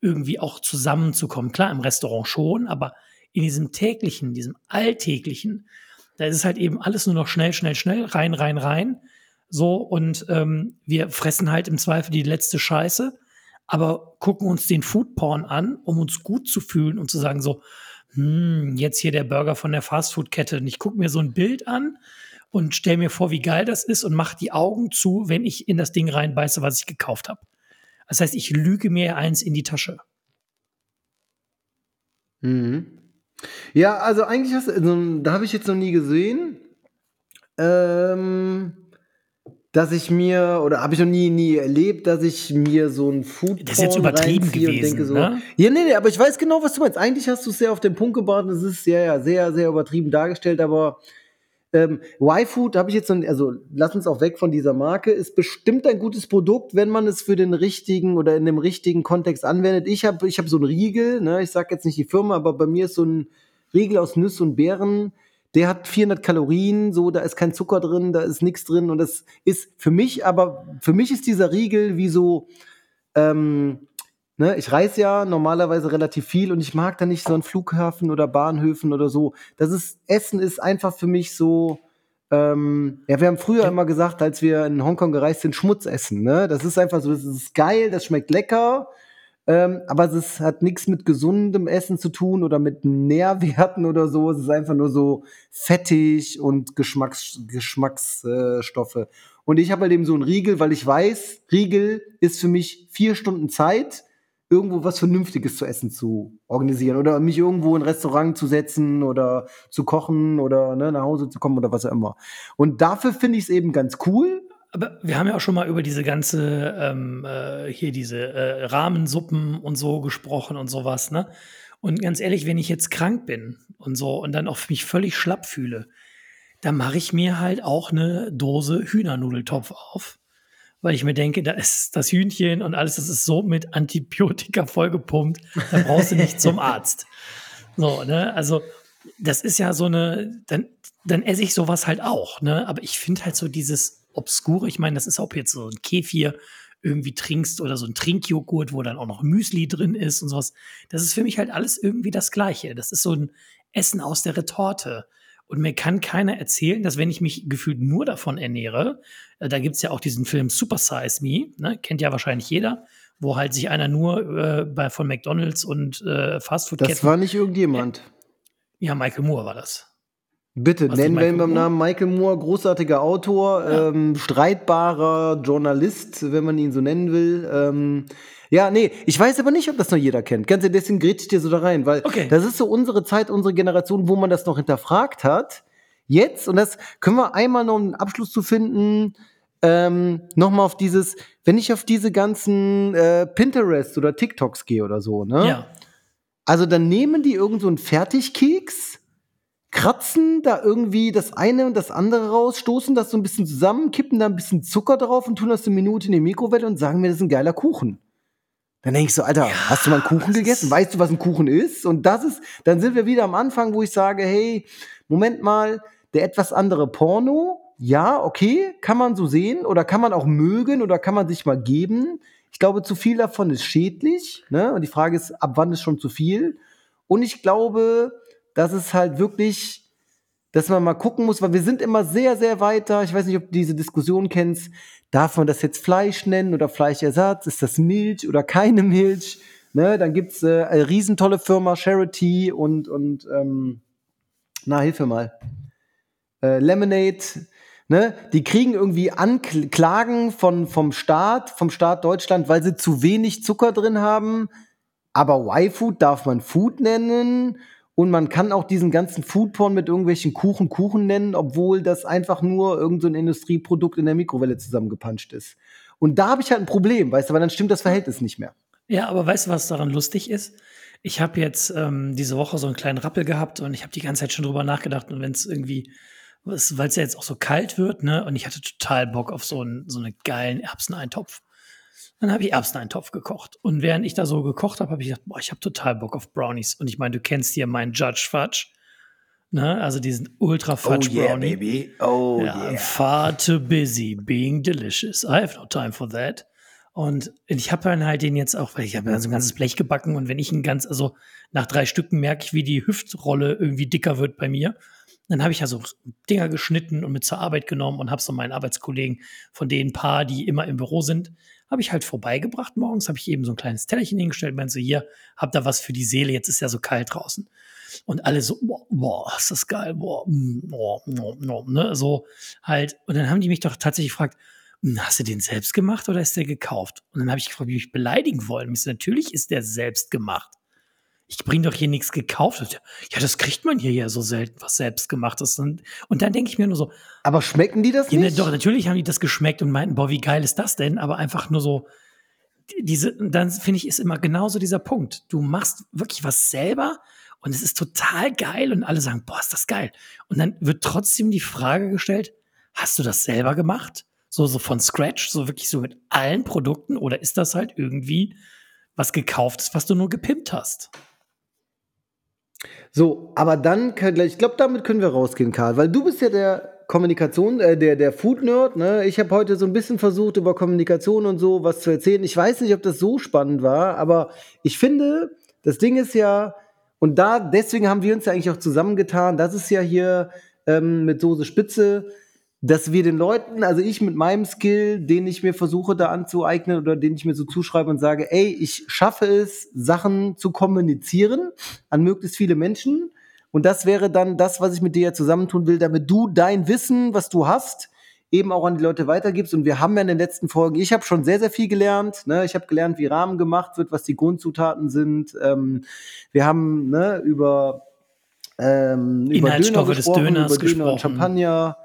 irgendwie auch zusammenzukommen. Klar, im Restaurant schon, aber in diesem täglichen, diesem alltäglichen, da ist es halt eben alles nur noch schnell, schnell, schnell, rein, rein, rein. So, und ähm, wir fressen halt im Zweifel die letzte Scheiße, aber gucken uns den Foodporn an, um uns gut zu fühlen und zu sagen, so, hm, jetzt hier der Burger von der Fastfood-Kette. Und ich gucke mir so ein Bild an und stelle mir vor, wie geil das ist und mache die Augen zu, wenn ich in das Ding reinbeiße, was ich gekauft habe. Das heißt, ich lüge mir eins in die Tasche. Mhm. Ja, also eigentlich hast also, da habe ich jetzt noch nie gesehen, ähm, dass ich mir, oder habe ich noch nie, nie erlebt, dass ich mir so ein Food Das ist jetzt übertrieben gewesen, denke so, ne? Ja, nee, nee, aber ich weiß genau, was du meinst. Eigentlich hast du es sehr auf den Punkt gebracht es ist ja, ja, sehr, sehr übertrieben dargestellt, aber ähm, Y-Food habe ich jetzt also lass uns auch weg von dieser Marke, ist bestimmt ein gutes Produkt, wenn man es für den richtigen oder in dem richtigen Kontext anwendet. Ich habe ich hab so einen Riegel, ne, ich sage jetzt nicht die Firma, aber bei mir ist so ein Riegel aus Nüsse und Beeren, der hat 400 Kalorien, so, da ist kein Zucker drin, da ist nichts drin und das ist für mich, aber für mich ist dieser Riegel wie so, ähm, Ne, ich reise ja normalerweise relativ viel und ich mag da nicht so einen Flughafen oder Bahnhöfen oder so. Das ist, Essen ist einfach für mich so, ähm, ja, wir haben früher ja. immer gesagt, als wir in Hongkong gereist sind, Schmutz essen. Ne? Das ist einfach so, das ist geil, das schmeckt lecker. Ähm, aber es hat nichts mit gesundem Essen zu tun oder mit Nährwerten oder so. Es ist einfach nur so fettig und Geschmacks Geschmacksstoffe. Äh, und ich habe halt eben so einen Riegel, weil ich weiß, Riegel ist für mich vier Stunden Zeit, irgendwo was Vernünftiges zu essen zu organisieren oder mich irgendwo in ein Restaurant zu setzen oder zu kochen oder ne, nach Hause zu kommen oder was auch immer. Und dafür finde ich es eben ganz cool, aber wir haben ja auch schon mal über diese ganze, ähm, äh, hier diese äh, Rahmensuppen und so gesprochen und sowas, ne? Und ganz ehrlich, wenn ich jetzt krank bin und so und dann auch mich völlig schlapp fühle, dann mache ich mir halt auch eine Dose Hühnernudeltopf auf. Weil ich mir denke, da ist das Hühnchen und alles, das ist so mit Antibiotika vollgepumpt, da brauchst du nicht zum Arzt. So, ne? Also, das ist ja so eine, dann, dann esse ich sowas halt auch, ne? Aber ich finde halt so dieses Obskure. Ich meine, das ist, ob jetzt so ein Kefir irgendwie trinkst oder so ein Trinkjoghurt, wo dann auch noch Müsli drin ist und sowas. Das ist für mich halt alles irgendwie das Gleiche. Das ist so ein Essen aus der Retorte. Und mir kann keiner erzählen, dass wenn ich mich gefühlt nur davon ernähre, äh, da gibt's ja auch diesen Film Super Size Me, ne? kennt ja wahrscheinlich jeder, wo halt sich einer nur äh, bei, von McDonalds und äh, Fastfood-Ketten. Das war nicht irgendjemand. Ja, Michael Moore war das. Bitte, Was nennen wir ihn beim Namen Michael Moore, großartiger Autor, ja. ähm, streitbarer Journalist, wenn man ihn so nennen will. Ähm, ja, nee, ich weiß aber nicht, ob das noch jeder kennt. Ganz ehrlich, deswegen grätsch ich dir so da rein, weil okay. das ist so unsere Zeit, unsere Generation, wo man das noch hinterfragt hat. Jetzt, und das können wir einmal noch einen Abschluss zu finden, ähm, nochmal auf dieses, wenn ich auf diese ganzen äh, Pinterest oder TikToks gehe oder so, ne? Ja. Also dann nehmen die irgend so einen Fertigkeks kratzen da irgendwie das eine und das andere raus, stoßen das so ein bisschen zusammen, kippen da ein bisschen Zucker drauf und tun das eine Minute in die Mikrowelle und sagen mir, das ist ein geiler Kuchen. Dann denke ich so, Alter, ja, hast du mal einen Kuchen gegessen? Weißt du, was ein Kuchen ist? Und das ist, dann sind wir wieder am Anfang, wo ich sage, hey, Moment mal, der etwas andere Porno, ja, okay, kann man so sehen oder kann man auch mögen oder kann man sich mal geben. Ich glaube, zu viel davon ist schädlich. Ne? Und die Frage ist, ab wann ist schon zu viel? Und ich glaube, dass es halt wirklich, dass man mal gucken muss, weil wir sind immer sehr, sehr weiter. Ich weiß nicht, ob du diese Diskussion kennst. Darf man das jetzt Fleisch nennen oder Fleischersatz? Ist das Milch oder keine Milch? Ne, dann gibt's äh, eine riesentolle Firma Charity und, und ähm, na, hilf mir mal. Äh, Lemonade, ne, die kriegen irgendwie Anklagen von, vom Staat, vom Staat Deutschland, weil sie zu wenig Zucker drin haben. Aber Y-Food darf man Food nennen und man kann auch diesen ganzen Foodporn mit irgendwelchen Kuchen Kuchen nennen, obwohl das einfach nur irgendein so Industrieprodukt in der Mikrowelle zusammengepanscht ist. Und da habe ich halt ein Problem, weißt du, weil dann stimmt das Verhältnis nicht mehr. Ja, aber weißt du, was daran lustig ist? Ich habe jetzt ähm, diese Woche so einen kleinen Rappel gehabt und ich habe die ganze Zeit schon drüber nachgedacht. Und wenn es irgendwie, weil es ja jetzt auch so kalt wird, ne, und ich hatte total Bock auf so einen, so einen geilen Erbseneintopf. Dann habe ich Erbseneintopf gekocht. Und während ich da so gekocht habe, habe ich gedacht, boah, ich habe total Bock auf Brownies. Und ich meine, du kennst hier meinen Judge Fudge. Ne? Also diesen Ultra Fudge oh, yeah, Brownie. Baby. Oh ja, yeah. Far too busy being delicious. I have no time for that. Und ich habe dann halt den jetzt auch, weil ich habe ja so ein ganzes Blech gebacken und wenn ich ein ganz, also nach drei Stücken merke ich, wie die Hüftrolle irgendwie dicker wird bei mir. Dann habe ich ja so Dinger geschnitten und mit zur Arbeit genommen und habe so meinen Arbeitskollegen von den paar, die immer im Büro sind, habe ich halt vorbeigebracht morgens, habe ich eben so ein kleines Tellerchen hingestellt, meinte so, hier, habt da was für die Seele, jetzt ist ja so kalt draußen. Und alle so, boah, boah ist das geil, boah, mm, boah, boah, boah, ne, so halt. Und dann haben die mich doch tatsächlich gefragt, hm, hast du den selbst gemacht oder ist der gekauft? Und dann habe ich gefragt, wie mich beleidigen wollen. Ich so, natürlich ist der selbst gemacht ich bringe doch hier nichts gekauft. Ja, das kriegt man hier ja so selten, was selbstgemachtes. Und, und dann denke ich mir nur so. Aber schmecken die das ja, nicht? Ne, doch, natürlich haben die das geschmeckt und meinten, boah, wie geil ist das denn? Aber einfach nur so, diese, dann finde ich, ist immer genauso dieser Punkt. Du machst wirklich was selber und es ist total geil und alle sagen, boah, ist das geil. Und dann wird trotzdem die Frage gestellt, hast du das selber gemacht? So, so von Scratch, so wirklich so mit allen Produkten oder ist das halt irgendwie was gekauftes, was du nur gepimpt hast? So, aber dann, ich glaube, damit können wir rausgehen, Karl, weil du bist ja der Kommunikation, äh, der, der Food-Nerd, ne? Ich habe heute so ein bisschen versucht, über Kommunikation und so was zu erzählen. Ich weiß nicht, ob das so spannend war, aber ich finde, das Ding ist ja, und da, deswegen haben wir uns ja eigentlich auch zusammengetan, das ist ja hier ähm, mit Soße Spitze, dass wir den Leuten, also ich mit meinem Skill, den ich mir versuche da anzueignen oder den ich mir so zuschreibe und sage, ey, ich schaffe es, Sachen zu kommunizieren an möglichst viele Menschen. Und das wäre dann das, was ich mit dir ja zusammentun will, damit du dein Wissen, was du hast, eben auch an die Leute weitergibst. Und wir haben ja in den letzten Folgen, ich habe schon sehr, sehr viel gelernt. Ne? Ich habe gelernt, wie Rahmen gemacht wird, was die Grundzutaten sind. Ähm, wir haben ne, über, ähm, über Döner gesprochen, des Döners über Döner und Champagner.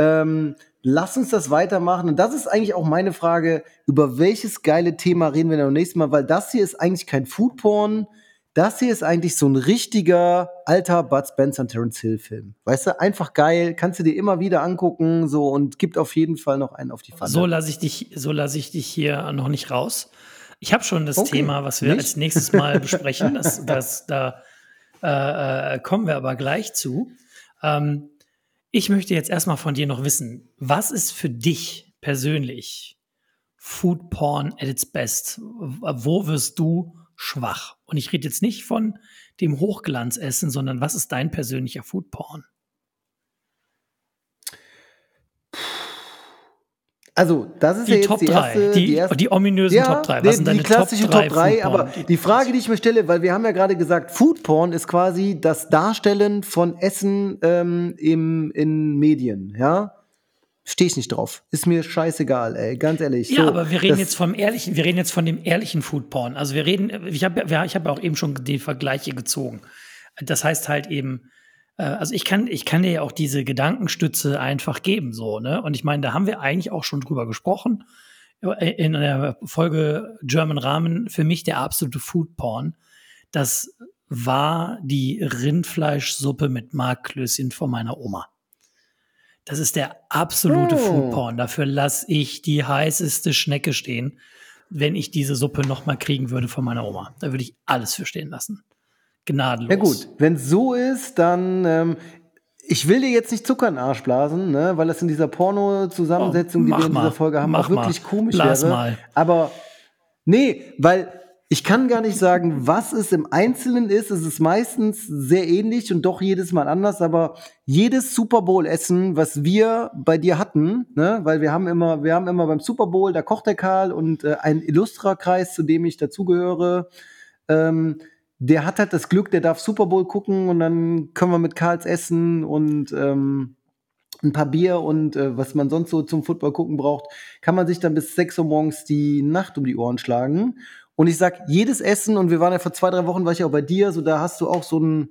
Ähm, lass uns das weitermachen. Und das ist eigentlich auch meine Frage, über welches geile Thema reden wir dann beim nächsten Mal, weil das hier ist eigentlich kein Foodporn. Das hier ist eigentlich so ein richtiger alter Bud Spencer und Terence Hill Film. Weißt du, einfach geil, kannst du dir immer wieder angucken, so und gibt auf jeden Fall noch einen auf die Pfanne. So lasse ich dich, so lasse ich dich hier noch nicht raus. Ich habe schon das okay. Thema, was wir nicht? als nächstes Mal besprechen. Das, das, da äh, äh, kommen wir aber gleich zu. Ähm, ich möchte jetzt erstmal von dir noch wissen, was ist für dich persönlich Food Porn at its best? Wo wirst du schwach? Und ich rede jetzt nicht von dem Hochglanzessen, sondern was ist dein persönlicher Food Porn? Also, das ist die ja jetzt Top die erste, 3, die, die, erste, die ominösen ja, Top 3. Was nee, sind deine die klassische Top 3, Top 3 Foodporn? aber die Frage, die ich mir stelle, weil wir haben ja gerade gesagt, Foodporn ist quasi das Darstellen von Essen ähm, im, in Medien, ja? Stehe ich nicht drauf. Ist mir scheißegal, ey, ganz ehrlich. Ja, so, aber wir reden jetzt vom ehrlichen, wir reden jetzt von dem ehrlichen Foodporn. Also wir reden, ich habe ich hab auch eben schon die Vergleiche gezogen. Das heißt halt eben, also ich kann, ich kann dir ja auch diese Gedankenstütze einfach geben, so, ne? Und ich meine, da haben wir eigentlich auch schon drüber gesprochen in der Folge German Ramen für mich der absolute Food Porn. Das war die Rindfleischsuppe mit Markklößchen von meiner Oma. Das ist der absolute oh. Food Porn. Dafür lasse ich die heißeste Schnecke stehen, wenn ich diese Suppe noch mal kriegen würde von meiner Oma. Da würde ich alles für stehen lassen. Gnadenlos. Ja gut, wenn es so ist, dann ähm, ich will dir jetzt nicht Zucker in den Arsch blasen, ne, weil das in dieser Porno-Zusammensetzung, oh, die wir in dieser Folge haben, auch wirklich mal. komisch Blas wäre. Mal. Aber nee, weil ich kann gar nicht sagen, was es im Einzelnen ist. Es ist meistens sehr ähnlich und doch jedes Mal anders. Aber jedes Super Bowl-Essen, was wir bei dir hatten, ne, weil wir haben immer, wir haben immer beim Super Bowl, da kocht der Karl und äh, ein Illustra-Kreis, zu dem ich dazugehöre. Ähm, der hat halt das Glück, der darf Super Bowl gucken und dann können wir mit Karls essen und ähm, ein paar Bier und äh, was man sonst so zum Football gucken braucht, kann man sich dann bis 6 Uhr morgens die Nacht um die Ohren schlagen. Und ich sag, jedes Essen, und wir waren ja vor zwei, drei Wochen, war ich ja auch bei dir, so da hast du auch so ein,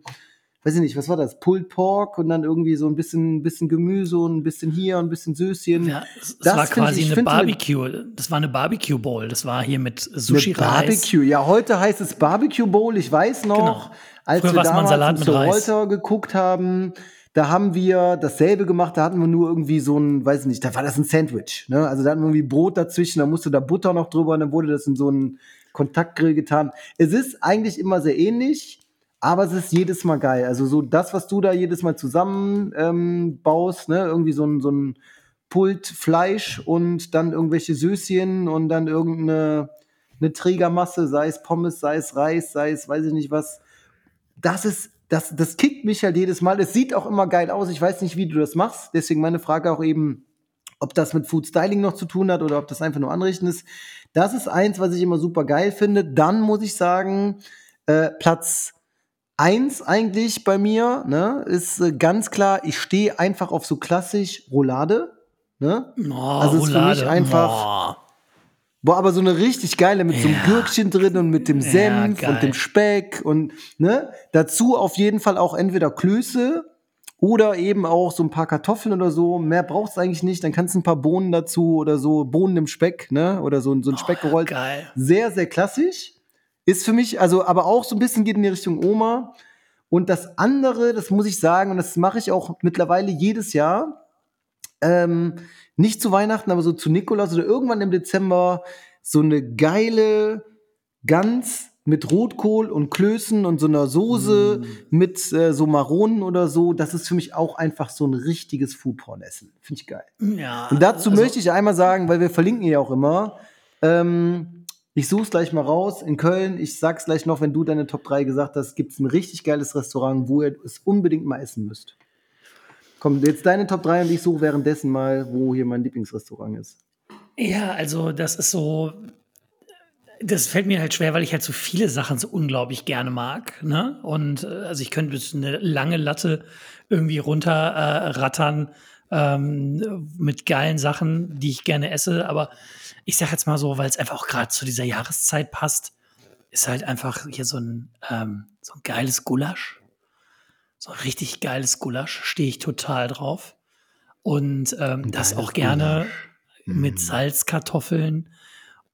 weiß ich nicht, was war das? Pulled Pork und dann irgendwie so ein bisschen, bisschen Gemüse und ein bisschen hier und ein bisschen Süßchen. Ja, es, das war quasi ich, eine Barbecue. Das war eine Barbecue Bowl. Das war hier mit Sushi eine Barbecue. Ja, heute heißt es Barbecue Bowl. Ich weiß noch, genau. als Früher wir damals Salat mit geguckt haben, da haben wir dasselbe gemacht, da hatten wir nur irgendwie so ein, weiß ich nicht, da war das ein Sandwich. Ne? Also da hatten wir irgendwie Brot dazwischen, da musste da Butter noch drüber und dann wurde das in so einen Kontaktgrill getan. Es ist eigentlich immer sehr ähnlich. Aber es ist jedes Mal geil. Also so das, was du da jedes Mal zusammen ähm, baust, ne, irgendwie so ein, so ein Pult Fleisch und dann irgendwelche Süßchen und dann irgendeine eine Trägermasse, sei es Pommes, sei es Reis, sei es weiß ich nicht was. Das ist, das, das kickt mich halt jedes Mal. Es sieht auch immer geil aus. Ich weiß nicht, wie du das machst. Deswegen meine Frage auch eben, ob das mit Food Styling noch zu tun hat oder ob das einfach nur Anrichten ist. Das ist eins, was ich immer super geil finde. Dann muss ich sagen, äh, Platz Eins eigentlich bei mir, ne, ist äh, ganz klar, ich stehe einfach auf so klassisch Roulade. Ne? Oh, also ist für mich einfach. Oh. Boah, aber so eine richtig geile mit ja. so einem Gürkchen drin und mit dem Senf ja, und dem Speck und ne, dazu auf jeden Fall auch entweder Klöße oder eben auch so ein paar Kartoffeln oder so. Mehr brauchst du eigentlich nicht. Dann kannst du ein paar Bohnen dazu oder so Bohnen im Speck, ne, oder so, so ein Speck gerollt. geil. Sehr, sehr klassisch. Ist für mich, also, aber auch so ein bisschen geht in die Richtung Oma. Und das andere, das muss ich sagen, und das mache ich auch mittlerweile jedes Jahr, ähm, nicht zu Weihnachten, aber so zu Nikolaus oder irgendwann im Dezember, so eine geile Gans mit Rotkohl und Klößen und so einer Soße mm. mit äh, so Maronen oder so. Das ist für mich auch einfach so ein richtiges Foodporn-Essen. Finde ich geil. Ja, und dazu also möchte ich einmal sagen, weil wir verlinken ja auch immer, ähm, ich suche es gleich mal raus in Köln. Ich sag's gleich noch, wenn du deine Top 3 gesagt hast, gibt es ein richtig geiles Restaurant, wo ihr es unbedingt mal essen müsst. Komm, jetzt deine Top 3 und ich suche währenddessen mal, wo hier mein Lieblingsrestaurant ist. Ja, also das ist so, das fällt mir halt schwer, weil ich halt so viele Sachen so unglaublich gerne mag. Ne? Und äh, also ich könnte eine lange Latte irgendwie runterrattern äh, ähm, mit geilen Sachen, die ich gerne esse. Aber ich sag jetzt mal so, weil es einfach auch gerade zu dieser Jahreszeit passt, ist halt einfach hier so ein, ähm, so ein geiles Gulasch. So ein richtig geiles Gulasch, stehe ich total drauf. Und ähm, das auch gerne Gulasch. mit mhm. Salzkartoffeln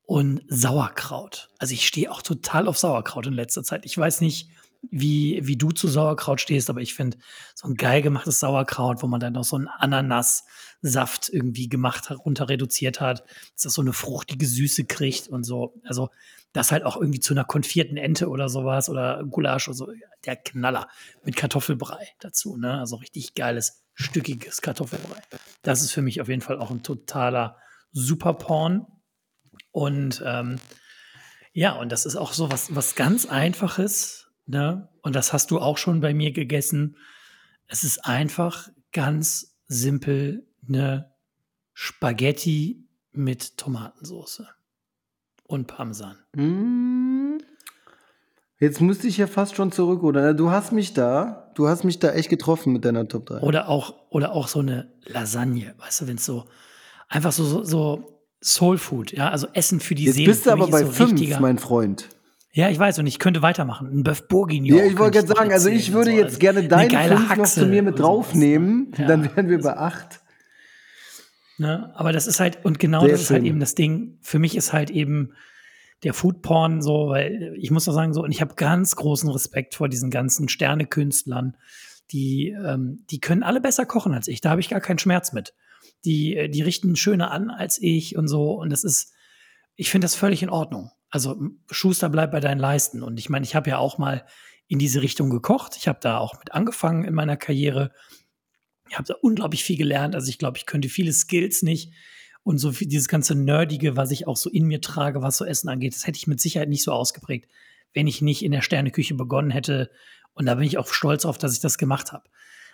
und Sauerkraut. Also ich stehe auch total auf Sauerkraut in letzter Zeit. Ich weiß nicht, wie, wie du zu Sauerkraut stehst, aber ich finde so ein geil gemachtes Sauerkraut, wo man dann noch so einen Ananassaft irgendwie gemacht hat, runter reduziert hat, dass das so eine fruchtige Süße kriegt und so. Also das halt auch irgendwie zu einer konfierten Ente oder sowas oder Gulasch oder so. Der Knaller mit Kartoffelbrei dazu, ne? Also richtig geiles, stückiges Kartoffelbrei. Das ist für mich auf jeden Fall auch ein totaler Superporn. Und ähm, ja, und das ist auch so was, was ganz Einfaches, ne? Und das hast du auch schon bei mir gegessen. Es ist einfach ganz simpel eine Spaghetti mit Tomatensauce und Parmesan. Mmh. Jetzt müsste ich ja fast schon zurück, oder? Du hast mich da, du hast mich da echt getroffen mit deiner Top 3. Oder auch, oder auch so eine Lasagne, weißt du, wenn es so einfach so, so, so Soul Food, ja, also Essen für die Jetzt Seele. Jetzt bist du aber bei so fünf, mein Freund. Ja, ich weiß und ich könnte weitermachen. Ein Bœuf Bourguignon. Ja, ich wollte gerade sagen, also ich würde so. jetzt gerne deine fünf Haxe noch zu mir mit draufnehmen. Ja, dann wären wir bei acht. Ne? Aber das ist halt, und genau Sehr das ist halt eben das Ding. Für mich ist halt eben der Foodporn so, weil ich muss auch sagen, so, und ich habe ganz großen Respekt vor diesen ganzen Sternekünstlern, die, ähm, die können alle besser kochen als ich. Da habe ich gar keinen Schmerz mit. Die, äh, die richten schöner an als ich und so. Und das ist, ich finde das völlig in Ordnung. Also Schuster bleibt bei deinen Leisten. Und ich meine, ich habe ja auch mal in diese Richtung gekocht. Ich habe da auch mit angefangen in meiner Karriere ich habe da unglaublich viel gelernt. Also ich glaube, ich könnte viele Skills nicht. Und so viel, dieses ganze Nerdige, was ich auch so in mir trage, was so Essen angeht, das hätte ich mit Sicherheit nicht so ausgeprägt, wenn ich nicht in der Sterneküche begonnen hätte. Und da bin ich auch stolz auf, dass ich das gemacht habe.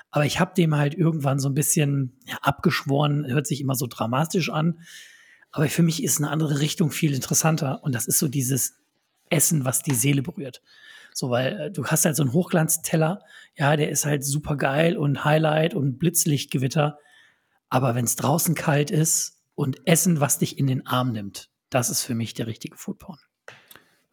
Aber ich habe dem halt irgendwann so ein bisschen ja, abgeschworen, hört sich immer so dramatisch an. Aber für mich ist eine andere Richtung viel interessanter. Und das ist so dieses Essen, was die Seele berührt. So, weil äh, du hast halt so einen Hochglanzteller, ja, der ist halt super geil und Highlight und Blitzlichtgewitter. Aber wenn es draußen kalt ist und Essen, was dich in den Arm nimmt, das ist für mich der richtige Foodporn.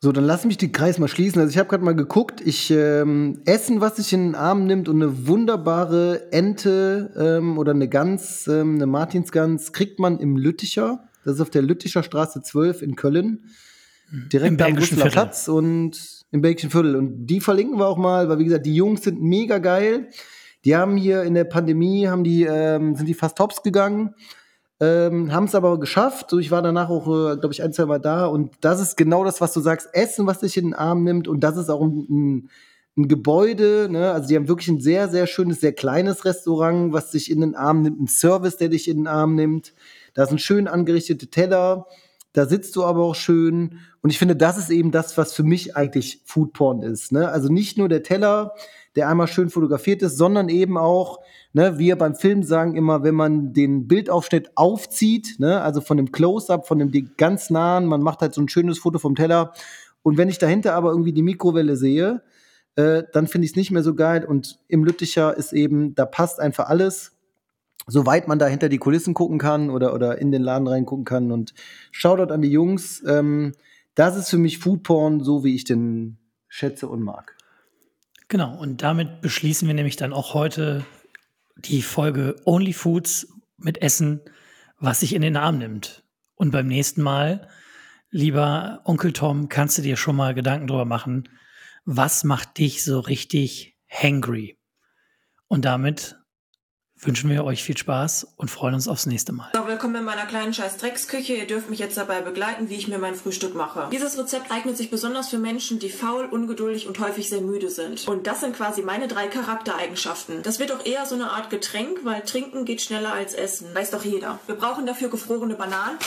So, dann lass mich den Kreis mal schließen. Also ich habe gerade mal geguckt, ich ähm, Essen, was sich in den Arm nimmt und eine wunderbare Ente ähm, oder eine Gans, ähm, eine Martinsgans, kriegt man im Lütticher. Das ist auf der Lütticher Straße 12 in Köln. Mhm. Direkt am Brüsseler Platz und im Belgischen Viertel. Und die verlinken wir auch mal, weil wie gesagt, die Jungs sind mega geil. Die haben hier in der Pandemie, haben die, ähm, sind die fast tops gegangen, ähm, haben es aber geschafft. Ich war danach auch, äh, glaube ich, ein, zwei Mal da. Und das ist genau das, was du sagst, Essen, was dich in den Arm nimmt. Und das ist auch ein, ein, ein Gebäude, ne? also die haben wirklich ein sehr, sehr schönes, sehr kleines Restaurant, was dich in den Arm nimmt, ein Service, der dich in den Arm nimmt. Da sind schön angerichtete Teller da sitzt du aber auch schön. Und ich finde, das ist eben das, was für mich eigentlich Foodporn ist. Ne? Also nicht nur der Teller, der einmal schön fotografiert ist, sondern eben auch, ne, wir beim Film sagen immer, wenn man den Bildaufschnitt aufzieht, ne, also von dem Close-up, von dem ganz nahen, man macht halt so ein schönes Foto vom Teller. Und wenn ich dahinter aber irgendwie die Mikrowelle sehe, äh, dann finde ich es nicht mehr so geil. Und im Lütticher ist eben, da passt einfach alles soweit man da hinter die Kulissen gucken kann oder, oder in den Laden reingucken kann. Und Shoutout an die Jungs. Ähm, das ist für mich Foodporn, so wie ich den schätze und mag. Genau, und damit beschließen wir nämlich dann auch heute die Folge Only Foods mit Essen, was sich in den Arm nimmt. Und beim nächsten Mal, lieber Onkel Tom, kannst du dir schon mal Gedanken drüber machen, was macht dich so richtig hangry? Und damit wünschen wir euch viel Spaß und freuen uns aufs nächste Mal. So, willkommen in meiner kleinen scheiß Drecksküche. Ihr dürft mich jetzt dabei begleiten, wie ich mir mein Frühstück mache. Dieses Rezept eignet sich besonders für Menschen, die faul, ungeduldig und häufig sehr müde sind. Und das sind quasi meine drei Charaktereigenschaften. Das wird auch eher so eine Art Getränk, weil trinken geht schneller als essen. Weiß doch jeder. Wir brauchen dafür gefrorene Bananen,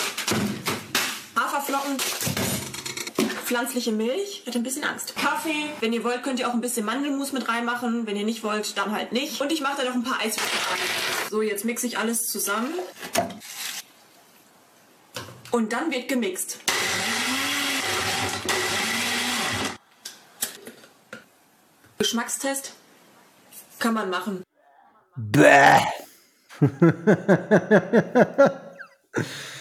Haferflocken, Pflanzliche Milch, hat ein bisschen Angst. Kaffee, wenn ihr wollt, könnt ihr auch ein bisschen Mandelmus mit reinmachen. Wenn ihr nicht wollt, dann halt nicht. Und ich mache da noch ein paar Eiswürfel rein. So, jetzt mixe ich alles zusammen. Und dann wird gemixt. Geschmackstest kann man machen. Bäh.